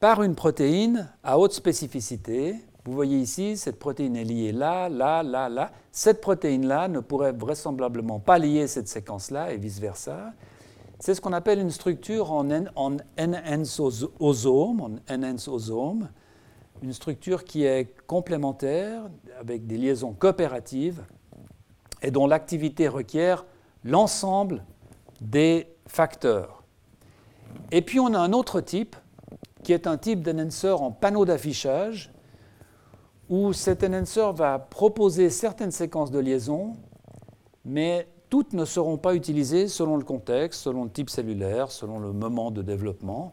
par une protéine à haute spécificité Vous voyez ici, cette protéine est liée là, là, là, là. Cette protéine-là ne pourrait vraisemblablement pas lier cette séquence-là et vice-versa. C'est ce qu'on appelle une structure en, en en une structure qui est complémentaire, avec des liaisons coopératives, et dont l'activité requiert l'ensemble des facteurs. Et puis on a un autre type, qui est un type d'enhancer en panneau d'affichage, où cet enhancer va proposer certaines séquences de liaison, mais toutes ne seront pas utilisées selon le contexte, selon le type cellulaire, selon le moment de développement.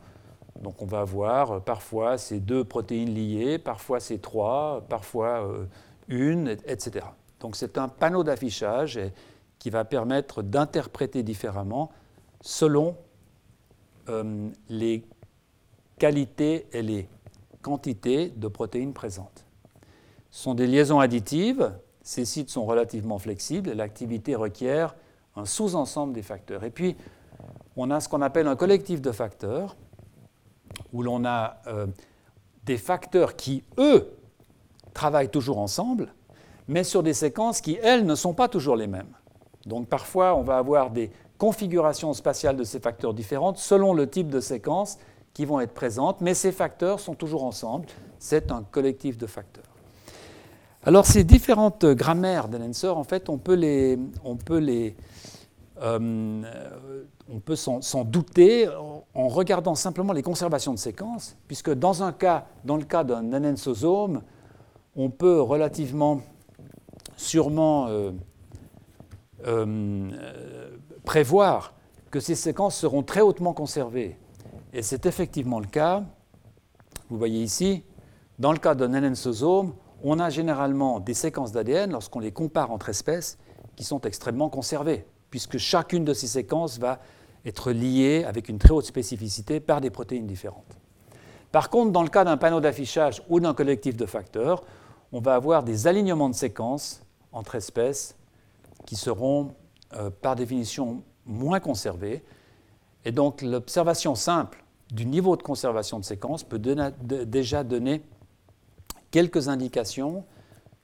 Donc on va avoir euh, parfois ces deux protéines liées, parfois ces trois, parfois euh, une, etc. Donc c'est un panneau d'affichage qui va permettre d'interpréter différemment selon euh, les qualités et les quantités de protéines présentes. Sont des liaisons additives, ces sites sont relativement flexibles l'activité requiert un sous-ensemble des facteurs. Et puis, on a ce qu'on appelle un collectif de facteurs, où l'on a euh, des facteurs qui, eux, travaillent toujours ensemble, mais sur des séquences qui, elles, ne sont pas toujours les mêmes. Donc parfois, on va avoir des configurations spatiales de ces facteurs différentes selon le type de séquence qui vont être présentes, mais ces facteurs sont toujours ensemble. C'est un collectif de facteurs. Alors ces différentes grammaires d'Enhancer, en fait, on peut euh, s'en douter en regardant simplement les conservations de séquences, puisque dans un cas, dans le cas d'un enhancosome, on peut relativement sûrement euh, euh, prévoir que ces séquences seront très hautement conservées. Et c'est effectivement le cas. Vous voyez ici, dans le cas d'un enhancosome, on a généralement des séquences d'ADN, lorsqu'on les compare entre espèces, qui sont extrêmement conservées, puisque chacune de ces séquences va être liée avec une très haute spécificité par des protéines différentes. Par contre, dans le cas d'un panneau d'affichage ou d'un collectif de facteurs, on va avoir des alignements de séquences entre espèces qui seront, euh, par définition, moins conservées. Et donc, l'observation simple du niveau de conservation de séquences peut déjà donner quelques indications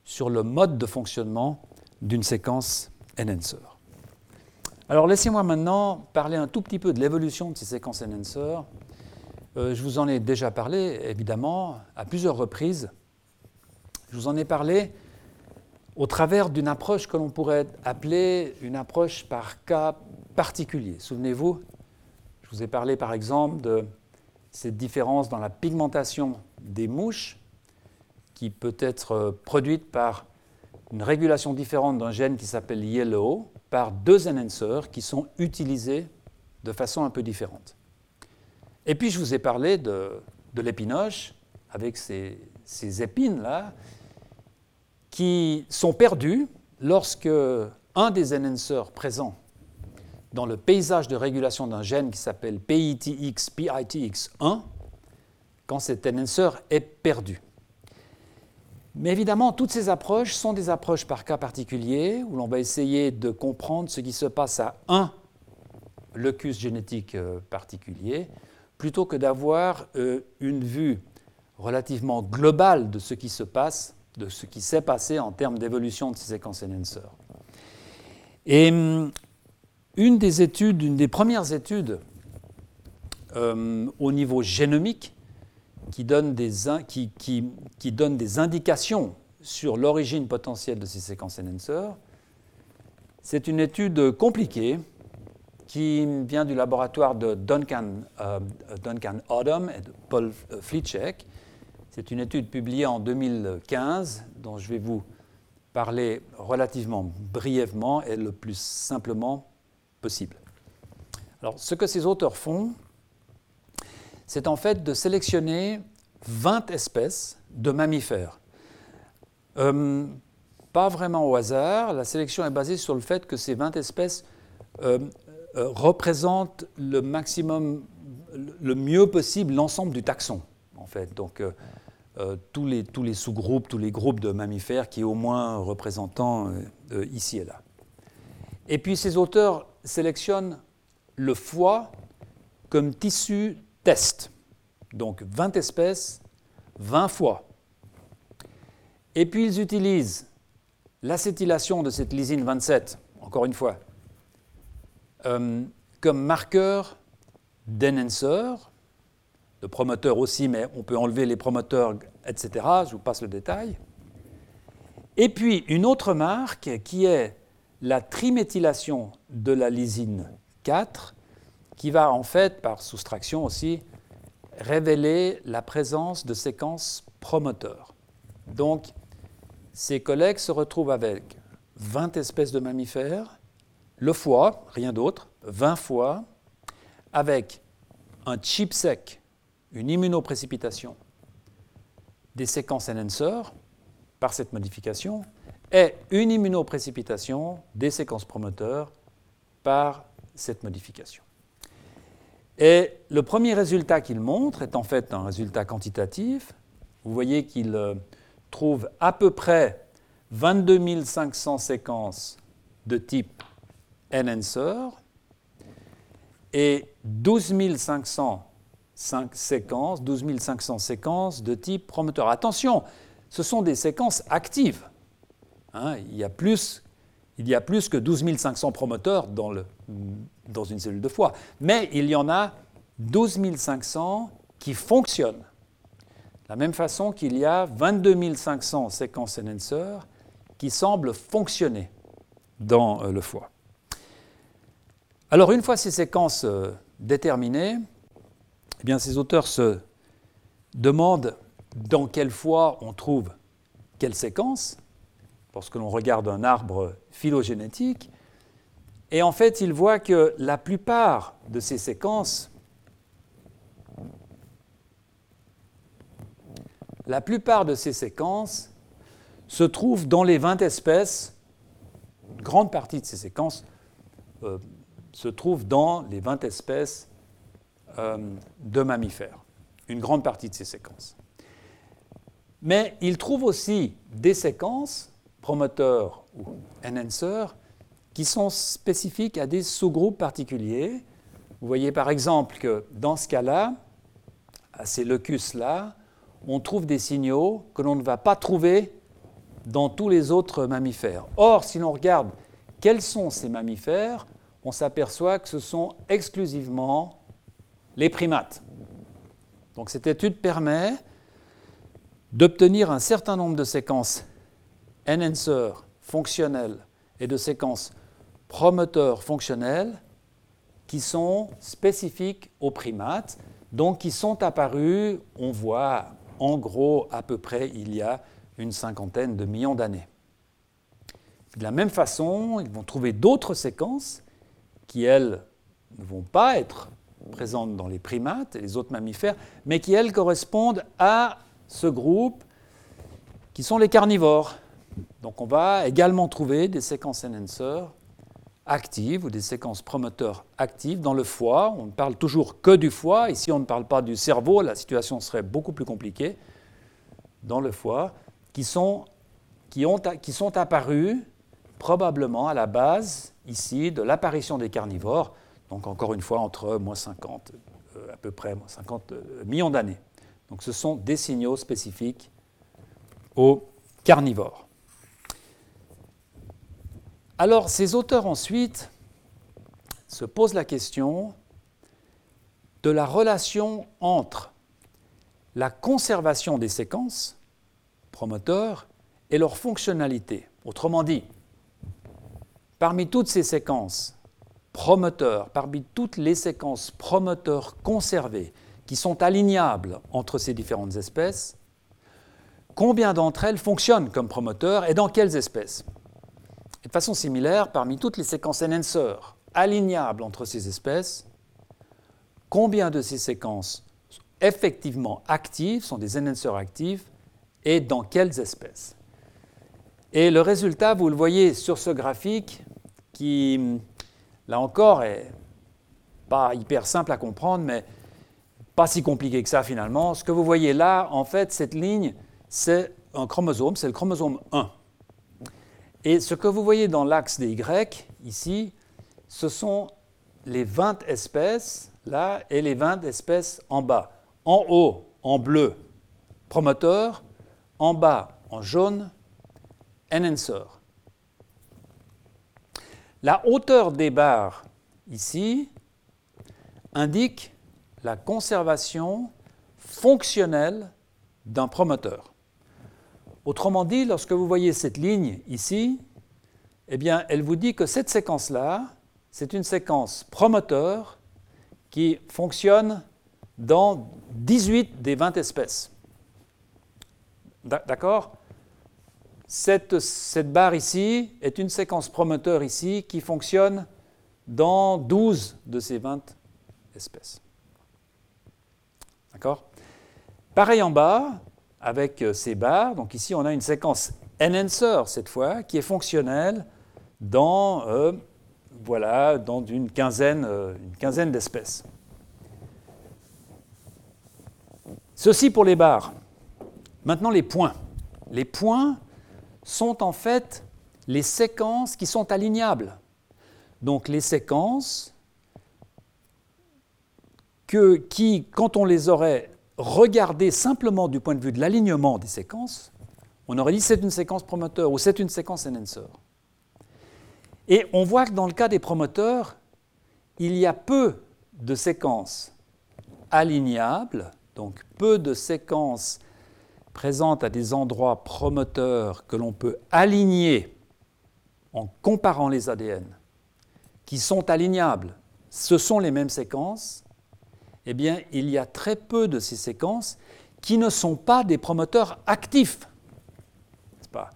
sur le mode de fonctionnement d'une séquence enhancer. Alors laissez-moi maintenant parler un tout petit peu de l'évolution de ces séquences enhancer. Euh, je vous en ai déjà parlé, évidemment, à plusieurs reprises. Je vous en ai parlé au travers d'une approche que l'on pourrait appeler une approche par cas particulier. Souvenez-vous, je vous ai parlé par exemple de cette différence dans la pigmentation des mouches qui peut être euh, produite par une régulation différente d'un gène qui s'appelle yellow par deux enhancers qui sont utilisés de façon un peu différente. Et puis je vous ai parlé de, l'épinoche avec ces, épines-là qui sont perdues lorsque un des enhancers présents dans le paysage de régulation d'un gène qui s'appelle PITX, PITX1, quand cet enhancer est perdu. Mais évidemment, toutes ces approches sont des approches par cas particulier, où l'on va essayer de comprendre ce qui se passe à un locus génétique euh, particulier, plutôt que d'avoir euh, une vue relativement globale de ce qui se passe, de ce qui s'est passé en termes d'évolution de ces séquences enhancer. Et hum, une des études, une des premières études euh, au niveau génomique, qui donne des, indications sur l'origine potentielle de ces séquences enhancer. C'est une étude compliquée qui vient du laboratoire de Duncan, euh, et de Paul euh, Flitschek. C'est une étude publiée en 2015 dont je vais vous parler relativement brièvement et le plus simplement possible. Alors, ce que ces auteurs font, c'est en fait de sélectionner 20 espèces de mammifères. Euh, pas vraiment au hasard, la sélection est basée sur le fait que ces 20 espèces euh, euh, représentent le maximum, le mieux possible l'ensemble du taxon, en fait. Donc, tous les, tous les sous-groupes, tous les groupes de mammifères qui est au moins représentant ici et là. Et puis ces auteurs sélectionnent le foie comme tissu test. Donc 20 espèces, 20 fois. Et puis ils utilisent l'acétylation de cette lysine 27, encore une fois, euh, comme marqueur d'enhancer, de promoteur aussi, mais on peut enlever les promoteurs, etc. Je vous passe le détail. Et puis une autre marque qui est la triméthylation de la lysine 4, qui va en fait, par soustraction aussi, révéler la présence de séquences promoteurs. Donc, ces collègues se retrouvent avec 20 espèces de mammifères, le foie, rien d'autre, 20 fois, avec un chip sec, une immunoprécipitation, des séquences enhancer par cette modification, et une immunoprécipitation des séquences promoteurs par cette modification. Et le premier résultat qu'il montre est en fait un résultat quantitatif. Vous voyez qu'il euh, trouve à peu près 22 500 séquences de type enhancer et 12 500 séquences, 12 500 séquences de type promoteur. Attention, ce sont des séquences actives. Hein, il, y a plus, il y a plus que 12 500 promoteurs dans, une cellule de foie, mais il y en a 12 500 qui fonctionnent. De la même façon qu'il y a 22 500 séquences enhancer qui semblent fonctionner dans euh, le foie. Alors une fois ces séquences euh, déterminées, eh bien, ces auteurs se demandent dans quelle foie on trouve quelle séquence, lorsque l'on regarde un arbre phylogénétique, et en fait ils voient que la plupart de ces séquences, la plupart de ces séquences se trouvent dans les 20 espèces, une grande partie de ces séquences euh, se trouve dans les 20 espèces euh, de mammifères, une grande partie de ces séquences. Mais il trouve aussi des séquences, promoteurs ou enhancers, qui sont spécifiques à des sous-groupes particuliers. Vous voyez par exemple que dans ce cas-là, à ces locus-là, on trouve des signaux que l'on ne va pas trouver dans tous les autres mammifères. Or, si l'on regarde quels sont ces mammifères, on s'aperçoit que ce sont exclusivement les primates. Donc cette étude permet d'obtenir un certain nombre de séquences enhancer fonctionnelles et de séquences promoteurs fonctionnelles qui sont spécifiques aux primates, donc qui sont apparus, on voit en gros à peu près il y a une cinquantaine de millions d'années. De la même façon, ils vont trouver d'autres séquences qui, elles, ne vont pas être présentes dans les primates et les autres mammifères, mais qui, elles, correspondent à ce groupe qui sont les carnivores. Donc on va également trouver des séquences enhancer actives ou des séquences promoteurs actives dans le foie. On ne parle toujours que du foie. Ici, on ne parle pas du cerveau. La situation serait beaucoup plus compliquée. Dans le foie, qui sont, qui apparus probablement à la base ici de l'apparition des carnivores, donc encore une fois entre moins 50, euh, à peu près moins 50 euh, millions d'années. Donc ce sont des signaux spécifiques aux carnivores. Alors ces auteurs ensuite se posent la question de la relation entre la conservation des séquences promoteurs et leur fonctionnalité. Autrement dit, Parmi toutes ces séquences promoteurs, parmi toutes les séquences promoteurs conservées qui sont alignables entre ces différentes espèces, combien d'entre elles fonctionnent comme promoteurs et dans quelles espèces? De façon similaire, parmi toutes les séquences enhancer alignables entre ces espèces, combien de ces séquences effectivement actives, sont des enhancers actifs, et dans quelles espèces? Et le résultat, vous le voyez sur ce graphique, qui, là encore, est pas hyper simple à comprendre, mais pas si compliqué que ça finalement. Ce que vous voyez là, en fait, cette ligne, c'est un chromosome, c'est le chromosome 1. Et ce que vous voyez dans l'axe des Y, ici, ce sont les 20 espèces, là, et les 20 espèces en bas. En haut, en bleu, promoteur, en bas, en jaune, enhancer. La hauteur des barres ici indique la conservation fonctionnelle d'un promoteur. Autrement dit, lorsque vous voyez cette ligne ici, eh bien, elle vous dit que cette séquence-là, c'est une séquence promoteur qui fonctionne dans 18 des 20 espèces. D'accord? Cette, cette, barre ici est une séquence promoteur ici qui fonctionne dans 12 de ces 20 espèces. D'accord? Pareil en bas, avec euh, ces barres, donc ici on a une séquence enhancer cette fois, qui est fonctionnelle dans, euh, voilà, dans une quinzaine, euh, une quinzaine d'espèces. Ceci pour les barres. Maintenant les points. Les points sont en fait les séquences qui sont alignables. Donc les séquences que, qui, quand on les aurait regardées simplement du point de vue de l'alignement des séquences, on aurait dit c'est une séquence promoteur ou c'est une séquence enhancer. Et on voit que dans le cas des promoteurs, il y a peu de séquences alignables, donc peu de séquences présentes à des endroits promoteurs que l'on peut aligner en comparant les ADN, qui sont alignables. Ce sont les mêmes séquences, eh bien, il y a très peu de ces séquences qui ne sont pas des promoteurs actifs. Pas?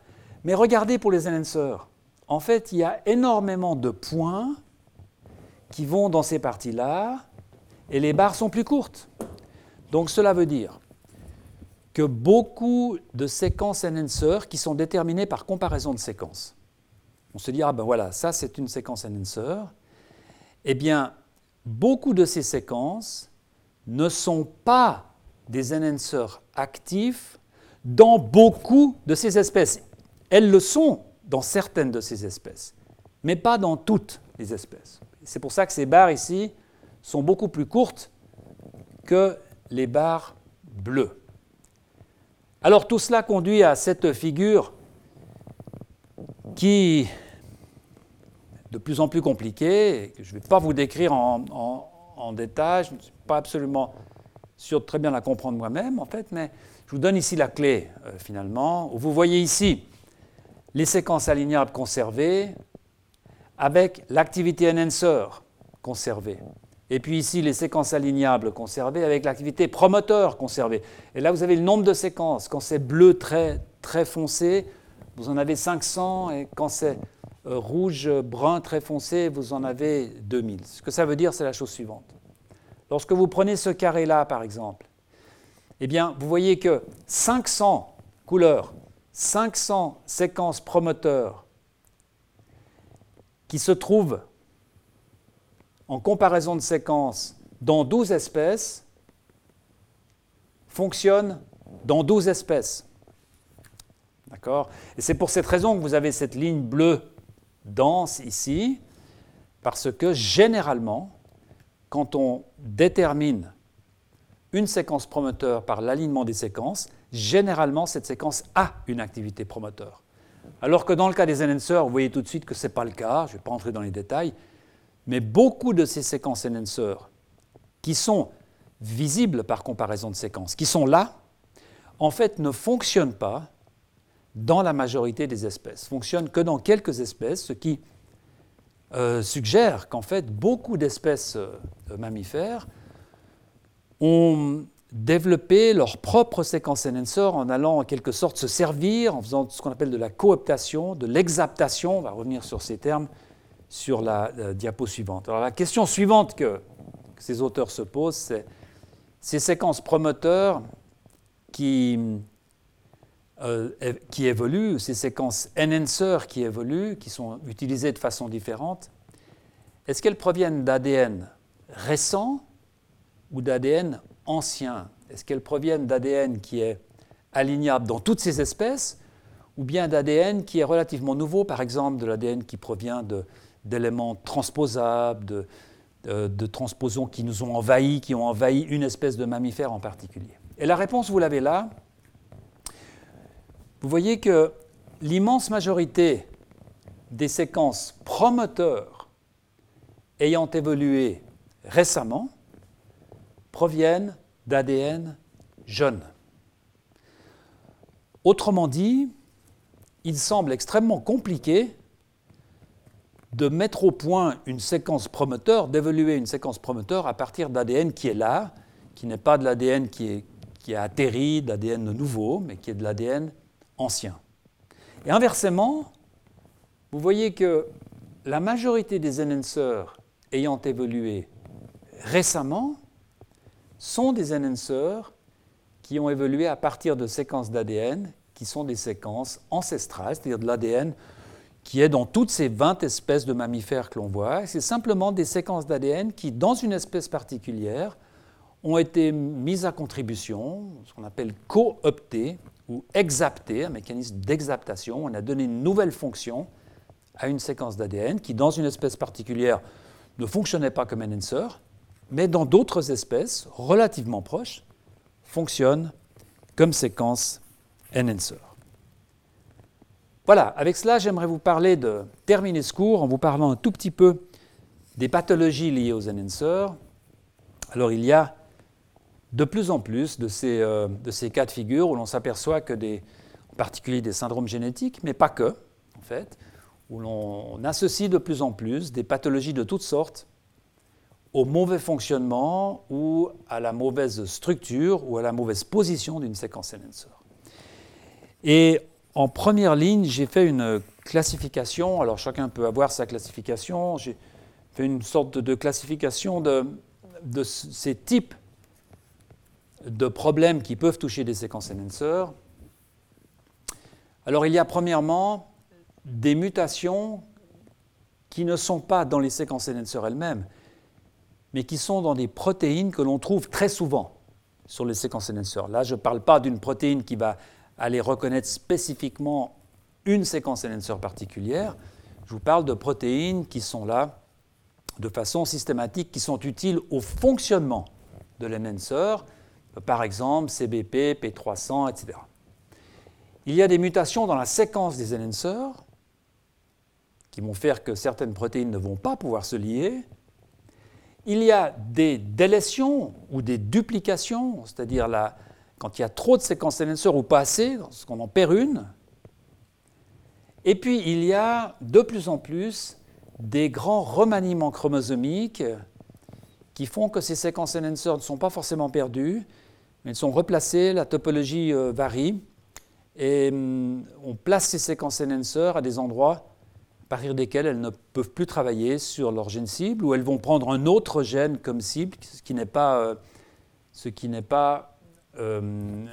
Mais regardez pour les enhancers en fait, il y a énormément de points qui vont dans ces parties-là, et les barres sont plus courtes. Donc cela veut dire que beaucoup de séquences enhancer qui sont déterminées par comparaison de séquences. On se dit, ah ben voilà, ça c'est une séquence enhancer. Eh bien, beaucoup de ces séquences ne sont pas des enhancers actifs dans beaucoup de ces espèces. Elles le sont dans certaines de ces espèces, mais pas dans toutes les espèces. C'est pour ça que ces barres ici sont beaucoup plus courtes que les barres bleues. Alors tout cela conduit à cette figure qui est de plus en plus compliquée, et que je ne vais pas vous décrire en, détail, je ne suis pas absolument sûr de très bien la comprendre moi-même en fait, mais je vous donne ici la clé euh, finalement. Vous voyez ici les séquences alignables conservées avec l'activité enhancer conservée. Et puis ici, les séquences alignables conservées avec l'activité promoteur conservée. Et là, vous avez le nombre de séquences. Quand c'est bleu très, très foncé, vous en avez 500. Et quand c'est rouge, brun très foncé, vous en avez 2000. Ce que ça veut dire, c'est la chose suivante. Lorsque vous prenez ce carré-là, par exemple, eh bien, vous voyez que 500 couleurs 500 séquences promoteurs qui se trouvent en comparaison de séquences dans 12 espèces fonctionnent dans 12 espèces. D'accord? Et c'est pour cette raison que vous avez cette ligne bleue dense ici, parce que généralement, quand on détermine une séquence promoteur par l'alignement des séquences, généralement cette séquence a une activité promoteur. Alors que dans le cas des enhancers, vous voyez tout de suite que ce n'est pas le cas, je ne vais pas entrer dans les détails, mais beaucoup de ces séquences enhancers qui sont visibles par comparaison de séquences, qui sont là, en fait ne fonctionnent pas dans la majorité des espèces, fonctionnent que dans quelques espèces, ce qui euh, suggère qu'en fait beaucoup d'espèces euh, mammifères ont développé leur propre séquence enhancer en allant en quelque sorte se servir, en faisant ce qu'on appelle de la cooptation, de l'exaptation, on va revenir sur ces termes sur la, diapo suivante. Alors la question suivante que, ces auteurs se posent, c'est ces séquences promoteurs qui, euh, qui évoluent, ces séquences enhancer qui évoluent, qui sont utilisées de façon différente, est-ce qu'elles proviennent d'ADN récent ou d'ADN ancien? Est-ce qu'elles proviennent d'ADN qui est alignable dans toutes ces espèces ou bien d'ADN qui est relativement nouveau, par exemple de l'ADN qui provient d'éléments transposables, de, de, transposons qui nous ont envahis, qui ont envahi une espèce de mammifère en particulier? Et la réponse, vous l'avez là. Vous voyez que l'immense majorité des séquences promoteurs ayant évolué récemment proviennent d'ADN jeune. Autrement dit, il semble extrêmement compliqué de mettre au point une séquence promoteur, d'évoluer une séquence promoteur à partir d'ADN qui est là, qui n'est pas de l'ADN qui, a atterri, d'ADN nouveau, mais qui est de l'ADN ancien. Et inversement, vous voyez que la majorité des enhancers ayant évolué récemment sont des enhancers qui ont évolué à partir de séquences d'ADN qui sont des séquences ancestrales, c'est-à-dire de l'ADN qui est dans toutes ces 20 espèces de mammifères que l'on voit. C'est simplement des séquences d'ADN qui, dans une espèce particulière, ont été mises à contribution, ce qu'on appelle cooptées ou exaptées, un mécanisme d'exaptation. On a donné une nouvelle fonction à une séquence d'ADN qui, dans une espèce particulière, ne fonctionnait pas comme enhancer, mais dans d'autres espèces relativement proches, fonctionne comme séquence enhancer. Voilà, avec cela, j'aimerais vous parler de terminer ce cours en vous parlant un tout petit peu des pathologies liées aux enhancers. Alors, il y a de plus en plus de ces, euh, de ces cas de figure où l'on s'aperçoit que des, en particulier des syndromes génétiques, mais pas que, en fait, où l'on associe de plus en plus des pathologies de toutes sortes au mauvais fonctionnement ou à la mauvaise structure ou à la mauvaise position d'une séquence enhancer. Et en première ligne, j'ai fait une classification, alors chacun peut avoir sa classification, j'ai fait une sorte de classification de, de ces types de problèmes qui peuvent toucher des séquences enhancers. Alors il y a premièrement des mutations qui ne sont pas dans les séquences enhancers elles-mêmes, mais qui sont dans des protéines que l'on trouve très souvent sur les séquences enhancers. Là, je ne parle pas d'une protéine qui va aller reconnaître spécifiquement une séquence enhancer particulière. Je vous parle de protéines qui sont là de façon systématique, qui sont utiles au fonctionnement de l'enhancer, par exemple CBP, P300, etc. Il y a des mutations dans la séquence des enhancers qui vont faire que certaines protéines ne vont pas pouvoir se lier. Il y a des délétions ou des duplications, c'est-à-dire quand il y a trop de séquences enhancers ou pas assez, qu'on en perd une. Et puis il y a de plus en plus des grands remaniements chromosomiques qui font que ces séquences enhancers ne sont pas forcément perdues, elles sont replacées, la topologie euh, varie, et hum, on place ces séquences enhancers à des endroits à partir desquels elles ne peuvent plus travailler sur leur gène cible, ou elles vont prendre un autre gène comme cible, ce qui n'est pas, euh, ce qui n'est pas euh,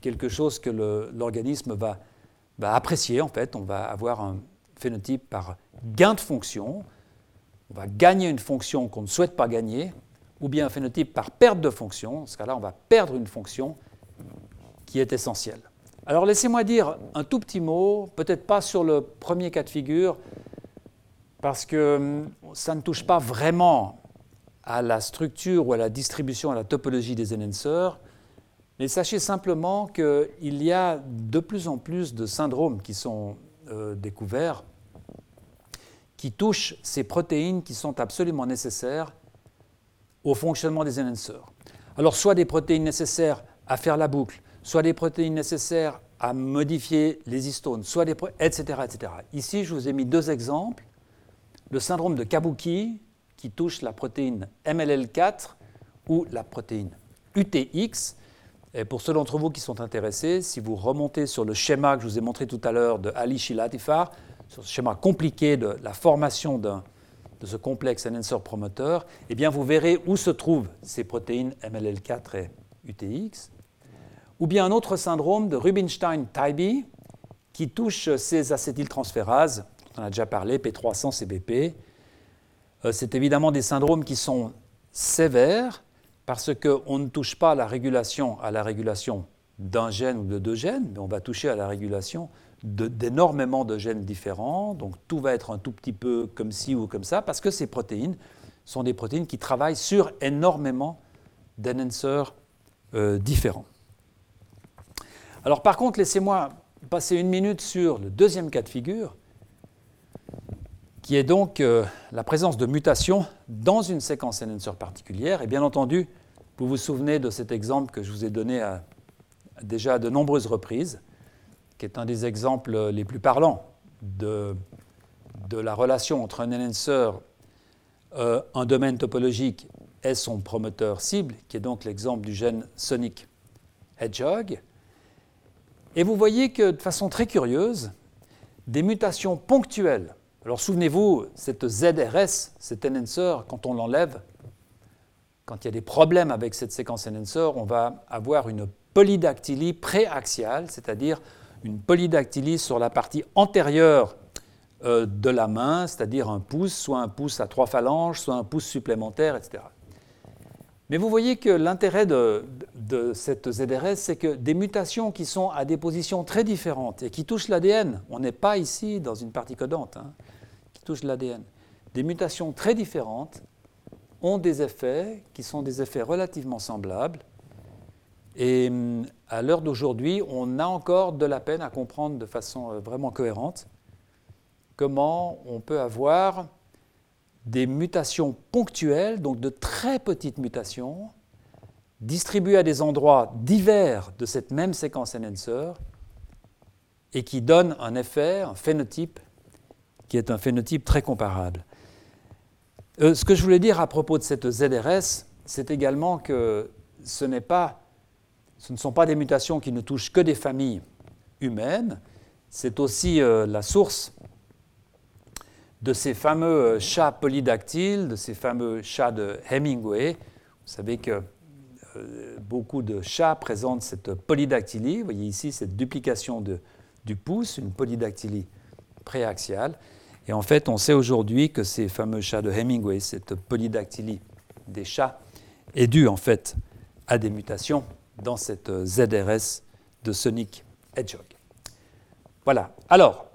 quelque chose que l'organisme va, apprécier en fait. On va avoir un phénotype par gain de fonction, on va gagner une fonction qu'on ne souhaite pas gagner, ou bien un phénotype par perte de fonction. Dans ce cas-là, on va perdre une fonction qui est essentielle. Alors laissez-moi dire un tout petit mot, peut-être pas sur le premier cas de figure, parce que hum, ça ne touche pas vraiment à la structure ou à la distribution, à la topologie des enhancers, mais sachez simplement qu'il y a de plus en plus de syndromes qui sont euh, découverts qui touchent ces protéines qui sont absolument nécessaires au fonctionnement des enhancers. Alors soit des protéines nécessaires à faire la boucle, soit des protéines nécessaires à modifier les histones, soit des etc., etc. Ici, je vous ai mis deux exemples. Le syndrome de Kabuki, qui touche la protéine MLL4 ou la protéine UTX, et pour ceux d'entre vous qui sont intéressés, si vous remontez sur le schéma que je vous ai montré tout à l'heure de Ali Shilatifar, sur ce schéma compliqué de la formation de ce complexe enhancer promoteur, eh bien vous verrez où se trouvent ces protéines MLL4 et UTX. Ou bien un autre syndrome de Rubinstein-Tybee qui touche ces acétyltransférases, on a déjà parlé, P300, CBP. Euh, c'est évidemment des syndromes qui sont sévères, parce qu'on ne touche pas la régulation, à la régulation d'un gène ou de deux gènes, mais on va toucher à la régulation d'énormément de, gènes différents. Donc tout va être un tout petit peu comme ci ou comme ça, parce que ces protéines sont des protéines qui travaillent sur énormément d'enhancers euh, différents. Alors par contre, laissez-moi passer une minute sur le deuxième cas de figure, qui est donc euh, la présence de mutations dans une séquence enhancer particulière. Et bien entendu, vous vous souvenez de cet exemple que je vous ai donné déjà à de nombreuses reprises, qui est un des exemples les plus parlants de, la relation entre un enhancer, euh, un domaine topologique et son promoteur cible, qui est donc l'exemple du gène Sonic Hedgehog. Et vous voyez que de façon très curieuse, des mutations ponctuelles alors souvenez-vous, cette ZRS, cet enhancer, quand on l'enlève, quand il y a des problèmes avec cette séquence enhancer, on va avoir une polydactylie préaxiale, c'est-à-dire une polydactylie sur la partie antérieure euh, de la main, c'est-à-dire un pouce, soit un pouce à trois phalanges, soit un pouce supplémentaire, etc. Mais vous voyez que l'intérêt de, cette ZRS, c'est que des mutations qui sont à des positions très différentes et qui touchent l'ADN, on n'est pas ici dans une partie codante, hein, qui touchent l'ADN, des mutations très différentes ont des effets qui sont des effets relativement semblables. Et hum, à l'heure d'aujourd'hui, on a encore de la peine à comprendre de façon euh, vraiment cohérente comment on peut avoir des mutations ponctuelles, donc de très petites mutations, distribuées à des endroits divers de cette même séquence enhancer, et qui donnent un effet, un phénotype, qui est un phénotype très comparable. Euh, ce que je voulais dire à propos de cette ZRS, c'est également que ce, pas, ce ne sont pas des mutations qui ne touchent que des familles humaines, c'est aussi euh, la source de ces fameux euh, chats polydactyles, de ces fameux chats de Hemingway. Vous savez que euh, beaucoup de chats présentent cette polydactylie. Vous voyez ici cette duplication du pouce, une polydactylie préaxiale. Et en fait, on sait aujourd'hui que ces fameux chats de Hemingway, cette polydactylie des chats, est due en fait à des mutations dans cette euh, ZRS de Sonic Hedgehog. Voilà. Alors,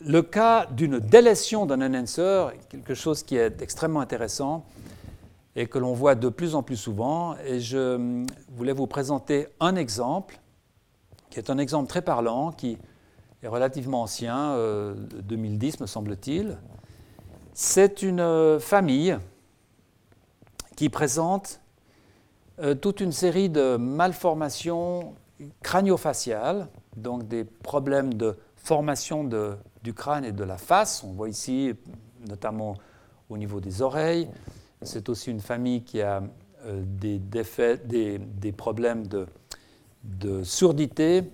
le cas d'une délétion d'un enhancer est quelque chose qui est extrêmement intéressant et que l'on voit de plus en plus souvent. Et je voulais vous présenter un exemple, qui est un exemple très parlant, qui est relativement ancien, 2010 euh, me semble-t-il. C'est une famille qui présente euh, toute une série de malformations crânio-faciales, donc des problèmes de formation du crâne et de la face. On voit ici notamment au niveau des oreilles. C'est aussi une famille qui a euh, des, des, problèmes de, de, surdité.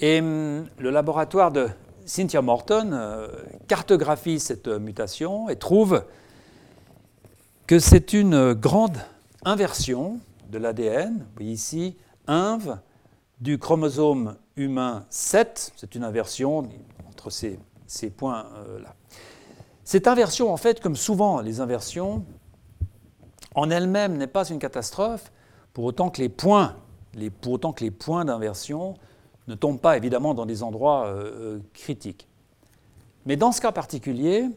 Et hum, le laboratoire de Cynthia Morton euh, cartographie cette mutation et trouve que c'est une grande inversion de l'ADN. Vous voyez ici, INV du chromosome humain 7, c'est une inversion entre ces, points-là. Cette inversion, en fait, comme souvent les inversions, en elle-même n'est pas une catastrophe, pour autant que les points, les, pour autant que les points d'inversion ne tombent pas évidemment dans des endroits euh, euh, critiques. Mais dans ce cas particulier,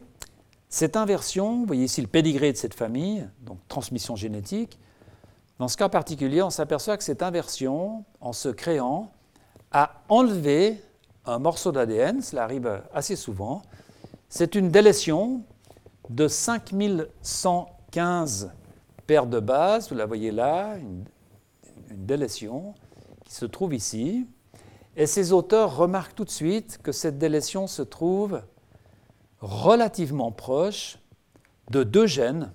cette inversion, vous voyez ici le pédigré de cette famille, donc transmission génétique, dans ce cas particulier, on s'aperçoit que cette inversion, en se créant, a enlevé un morceau d'ADN, cela arrive assez souvent. C'est une délétion de 5115 paires de bases, vous la voyez là, une, une délétion qui se trouve ici. Et ces auteurs remarquent tout de suite que cette délétion se trouve relativement proche de deux gènes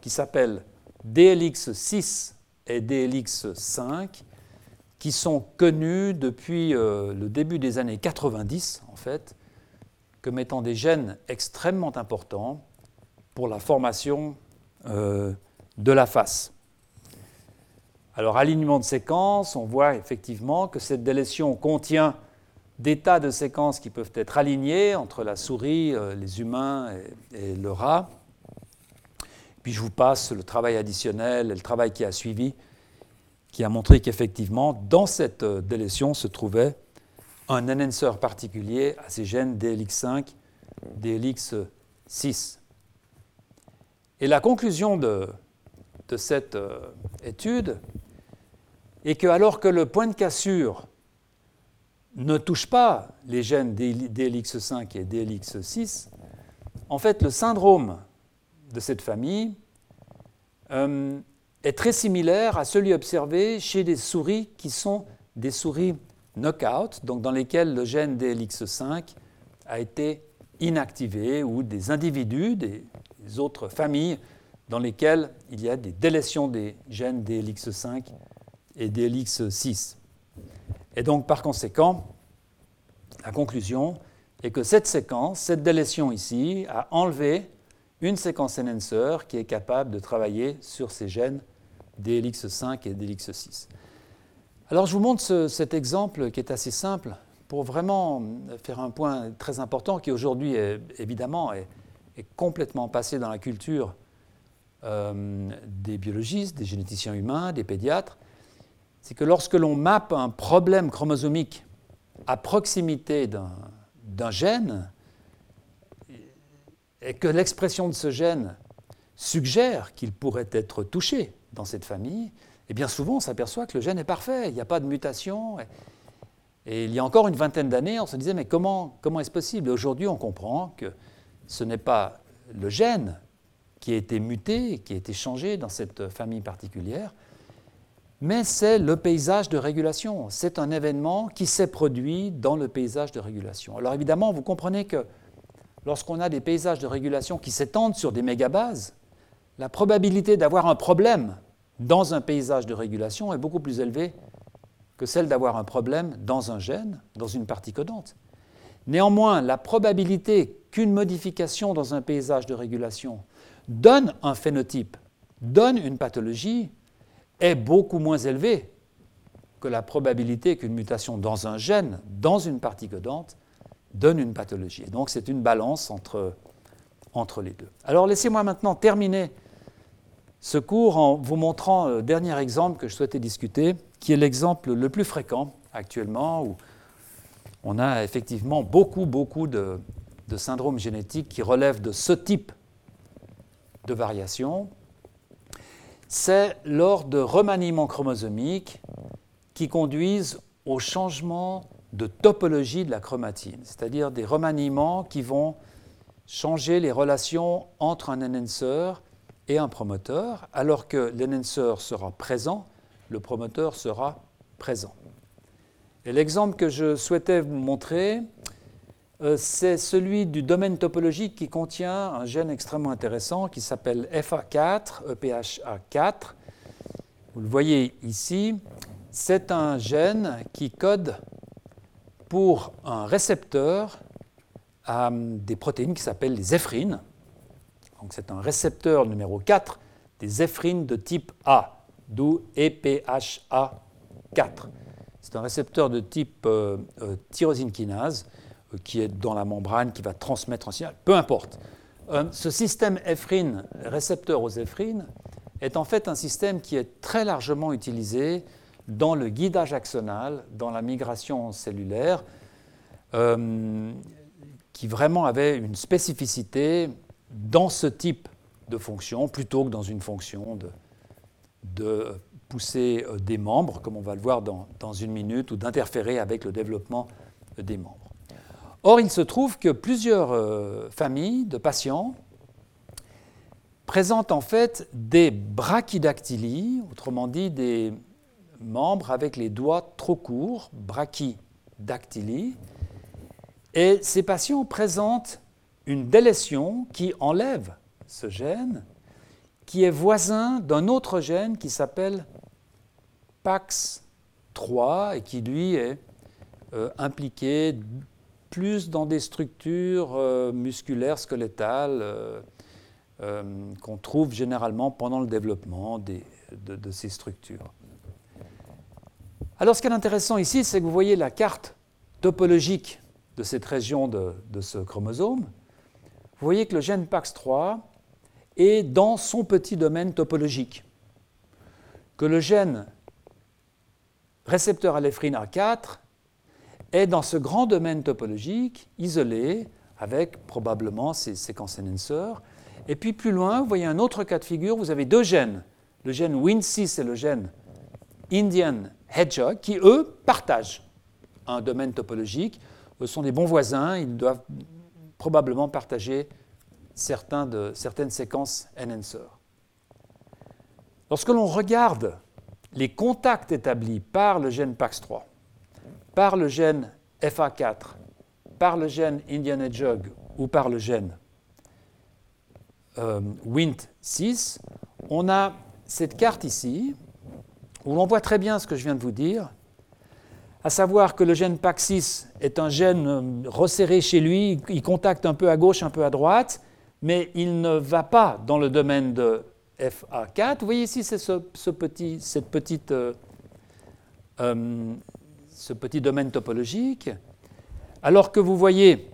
qui s'appellent DLX6 et DLX5, qui sont connus depuis euh, le début des années 90, en fait, comme étant des gènes extrêmement importants pour la formation euh, de la face. Alors, alignement de séquences, on voit effectivement que cette délétion contient des tas de séquences qui peuvent être alignées entre la souris, euh, les humains et, et le rat. Puis je vous passe le travail additionnel et le travail qui a suivi, qui a montré qu'effectivement, dans cette euh, délétion se trouvait un enhancer particulier à ces gènes DLX5, DLX6. Et la conclusion de, cette euh, étude est que alors que le point de cassure ne touche pas les gènes DLX5 et DLX6, en fait, le syndrome de cette famille euh, est très similaire à celui observé chez des souris qui sont des souris knockout, donc dans lesquelles le gène DLX5 a été inactivé, ou des individus, des, autres familles dans lesquelles il y a des délétions des gènes DLX5 et DLX6. Et donc, par conséquent, la conclusion est que cette séquence, cette délétion ici, a enlevé une séquence enhancer qui est capable de travailler sur ces gènes DLX5 et DLX6. Alors, je vous montre cet exemple qui est assez simple pour vraiment faire un point très important qui aujourd'hui, évidemment, est, complètement passé dans la culture euh, des biologistes, des généticiens humains, des pédiatres c'est que lorsque l'on mappe un problème chromosomique à proximité d'un gène, et que l'expression de ce gène suggère qu'il pourrait être touché dans cette famille, et eh bien souvent on s'aperçoit que le gène est parfait, il n'y a pas de mutation. Et, il y a encore une vingtaine d'années, on se disait, mais comment, comment est-ce possible? Aujourd'hui, on comprend que ce n'est pas le gène qui a été muté, qui a été changé dans cette famille particulière, mais c'est le paysage de régulation. C'est un événement qui s'est produit dans le paysage de régulation. Alors évidemment, vous comprenez que lorsqu'on a des paysages de régulation qui s'étendent sur des mégabases, la probabilité d'avoir un problème dans un paysage de régulation est beaucoup plus élevée que celle d'avoir un problème dans un gène, dans une partie codante. Néanmoins, la probabilité qu'une modification dans un paysage de régulation donne un phénotype, donne une pathologie, est beaucoup moins élevé que la probabilité qu'une mutation dans un gène, dans une partie codante, donne une pathologie. donc c'est une balance entre, entre les deux. Alors laissez-moi maintenant terminer ce cours en vous montrant le dernier exemple que je souhaitais discuter, qui est l'exemple le plus fréquent actuellement, où on a effectivement beaucoup, beaucoup de, de syndromes génétiques qui relèvent de ce type de variation, c'est lors de remaniements chromosomiques qui conduisent au changement de topologie de la chromatine, c'est-à-dire des remaniements qui vont changer les relations entre un enhancer et un promoteur, alors que l'enhancer sera présent, le promoteur sera présent. Et l'exemple que je souhaitais vous montrer, euh, c'est celui du domaine topologique qui contient un gène extrêmement intéressant qui s'appelle FA4, EPHA4. Vous le voyez ici, c'est un gène qui code pour un récepteur à des protéines qui s'appellent les éphrines. Donc c'est un récepteur numéro 4 des éphrines de type A, d'où EPHA4. C'est un récepteur de type euh, euh, tyrosine kinase qui est dans la membrane, qui va transmettre un signal, peu importe. Euh, ce système éphrine, récepteur aux éphrines, est en fait un système qui est très largement utilisé dans le guidage axonal, dans la migration cellulaire, euh, qui vraiment avait une spécificité dans ce type de fonction, plutôt que dans une fonction de, pousser euh, des membres, comme on va le voir dans, dans une minute, ou d'interférer avec le développement des membres. Or, il se trouve que plusieurs euh, familles de patients présentent en fait des brachydactylies, autrement dit des membres avec les doigts trop courts, brachydactylie, et ces patients présentent une délétion qui enlève ce gène, qui est voisin d'un autre gène qui s'appelle PAX3 et qui lui est euh, impliqué plus dans des structures euh, musculaires, squelettales, euh, qu'on trouve généralement pendant le développement de, ces structures. Alors ce qui est intéressant ici, c'est que vous voyez la carte topologique de cette région de, ce chromosome. Vous voyez que le gène PAX3 est dans son petit domaine topologique, que le gène récepteur à l'éphrine A4 est dans ce grand domaine topologique, isolé, avec probablement ces séquences enhancers. Et puis plus loin, vous voyez un autre cas de figure, vous avez deux gènes, le gène WIN6 et le gène Indian Hedgehog, qui eux partagent un domaine topologique. Ce sont des bons voisins, ils doivent probablement partager de, certaines séquences enhancer. Lorsque l'on regarde les contacts établis par le gène PAX3, par le gène FA4, par le gène Indian Hedgehog ou par le gène euh, WINT6, on a cette carte ici où l'on voit très bien ce que je viens de vous dire, à savoir que le gène PAX6 est un gène euh, resserré chez lui, il contacte un peu à gauche, un peu à droite, mais il ne va pas dans le domaine de FA4. Vous voyez ici, c'est ce, petit, cette petite, euh, euh, ce petit domaine topologique. Alors que vous voyez,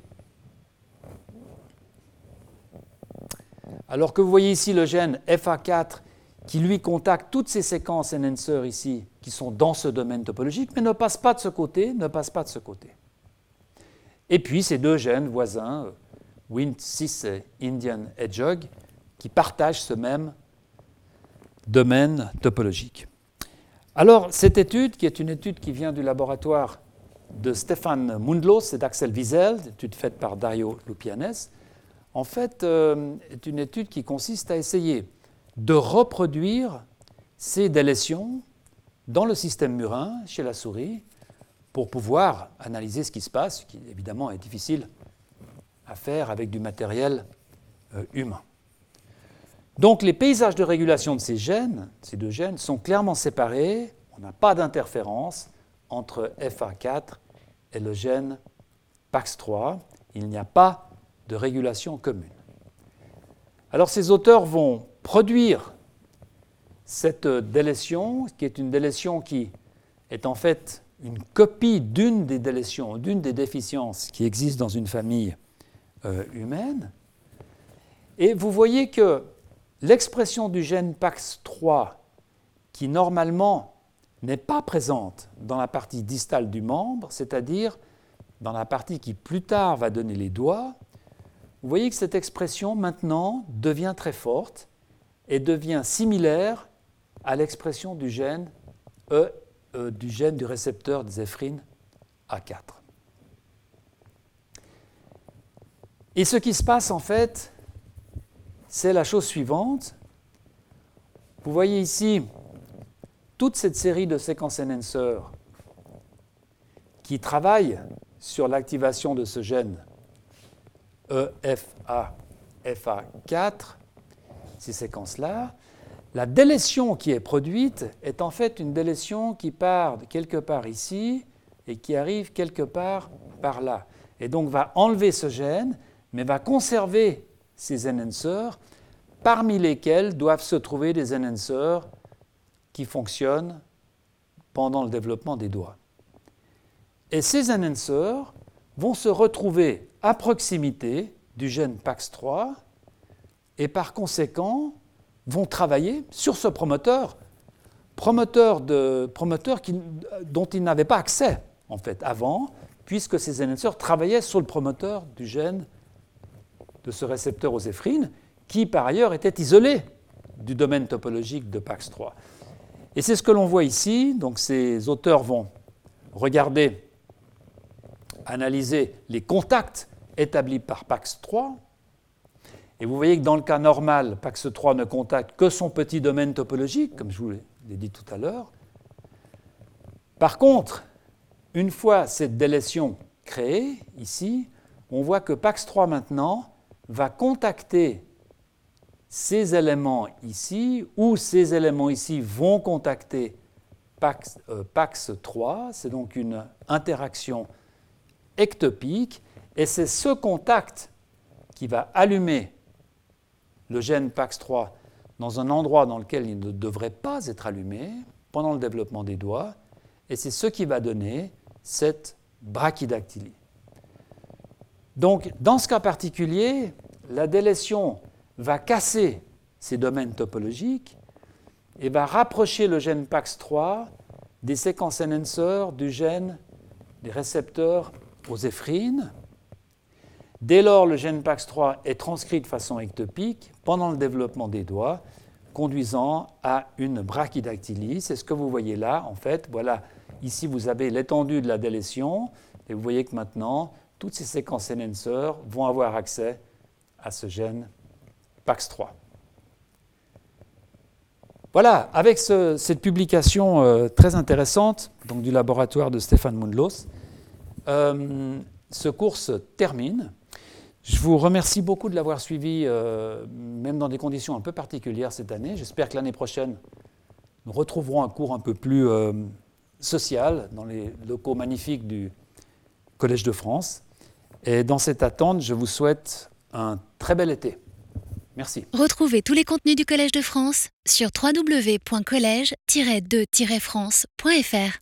alors que vous voyez ici le gène FA4 qui lui contacte toutes ces séquences enhancer ici qui sont dans ce domaine topologique, mais ne passe pas de ce côté, ne passe pas de ce côté. Et puis ces deux gènes voisins, Wnt6 et Indian Hedgehog, qui partagent ce même domaine topologique. Alors, cette étude, qui est une étude qui vient du laboratoire de Stéphane Mundlos et d'Axel Wiesel, étude faite par Dario Lupianes, en fait, euh, est une étude qui consiste à essayer de reproduire ces délétions dans le système murin, chez la souris, pour pouvoir analyser ce qui se passe, ce qui évidemment est difficile à faire avec du matériel euh, humain. Donc les paysages de régulation de ces gènes, ces deux gènes, sont clairement séparés. On n'a pas d'interférence entre FA4 et le gène PAX3. Il n'y a pas de régulation commune. Alors ces auteurs vont produire cette délétion, qui est une délétion qui est en fait une copie d'une des délétions, d'une des déficiences qui existent dans une famille euh, humaine. Et vous voyez que l'expression du gène PAX3, qui normalement n'est pas présente dans la partie distale du membre, c'est-à-dire dans la partie qui plus tard va donner les doigts, vous voyez que cette expression maintenant devient très forte et devient similaire à l'expression du gène E, euh, du gène du récepteur des éphrines A4. Et ce qui se passe en fait, c'est la chose suivante. Vous voyez ici toute cette série de séquences enhancer qui travaillent sur l'activation de ce gène EFA, FA4, ces séquences-là, la délétion qui est produite est en fait une délétion qui part quelque part ici et qui arrive quelque part par là. Et donc va enlever ce gène, mais va conserver ces enhancers, parmi lesquels doivent se trouver des enhancers qui fonctionnent pendant le développement des doigts. Et ces enhancers vont se retrouver à proximité du gène PAX3 et par conséquent vont travailler sur ce promoteur, promoteur, de, promoteur dont ils n'avaient pas accès en fait avant, puisque ces enhancers travaillaient sur le promoteur du gène de ce récepteur aux éphrines, qui par ailleurs était isolé du domaine topologique de PAX3. Et c'est ce que l'on voit ici. Donc ces auteurs vont regarder, analyser les contacts établis par PAX3, et vous voyez que dans le cas normal, PAX3 ne contacte que son petit domaine topologique, comme je vous l'ai dit tout à l'heure. Par contre, une fois cette délétion créée, ici, on voit que PAX3 maintenant va contacter ces éléments ici, ou ces éléments ici vont contacter PAX, 3 euh, c'est donc une interaction ectopique, et c'est ce contact qui va allumer le gène PAX3 dans un endroit dans lequel il ne devrait pas être allumé pendant le développement des doigts, et c'est ce qui va donner cette brachydactylie. Donc, dans ce cas particulier, la délétion va casser ces domaines topologiques et va rapprocher le gène PAX3 des séquences enhancer du gène des récepteurs aux éphrines, Dès lors, le gène PAX3 est transcrit de façon ectopique pendant le développement des doigts, conduisant à une brachydactylie. C'est ce que vous voyez là, en fait. Voilà Ici, vous avez l'étendue de la délétion, et vous voyez que maintenant, toutes ces séquences enhancers vont avoir accès à ce gène PAX3. Voilà, avec cette publication euh, très intéressante donc du laboratoire de Stéphane Mundlos, euh, ce cours se termine. Je vous remercie beaucoup de l'avoir suivi, euh, même dans des conditions un peu particulières cette année. J'espère que l'année prochaine, nous retrouverons un cours un peu plus social dans les locaux magnifiques du Collège de France. Et dans cette attente, je vous souhaite un très bel été. Merci. Retrouvez tous les contenus du Collège de France sur www.colège-2-france.fr.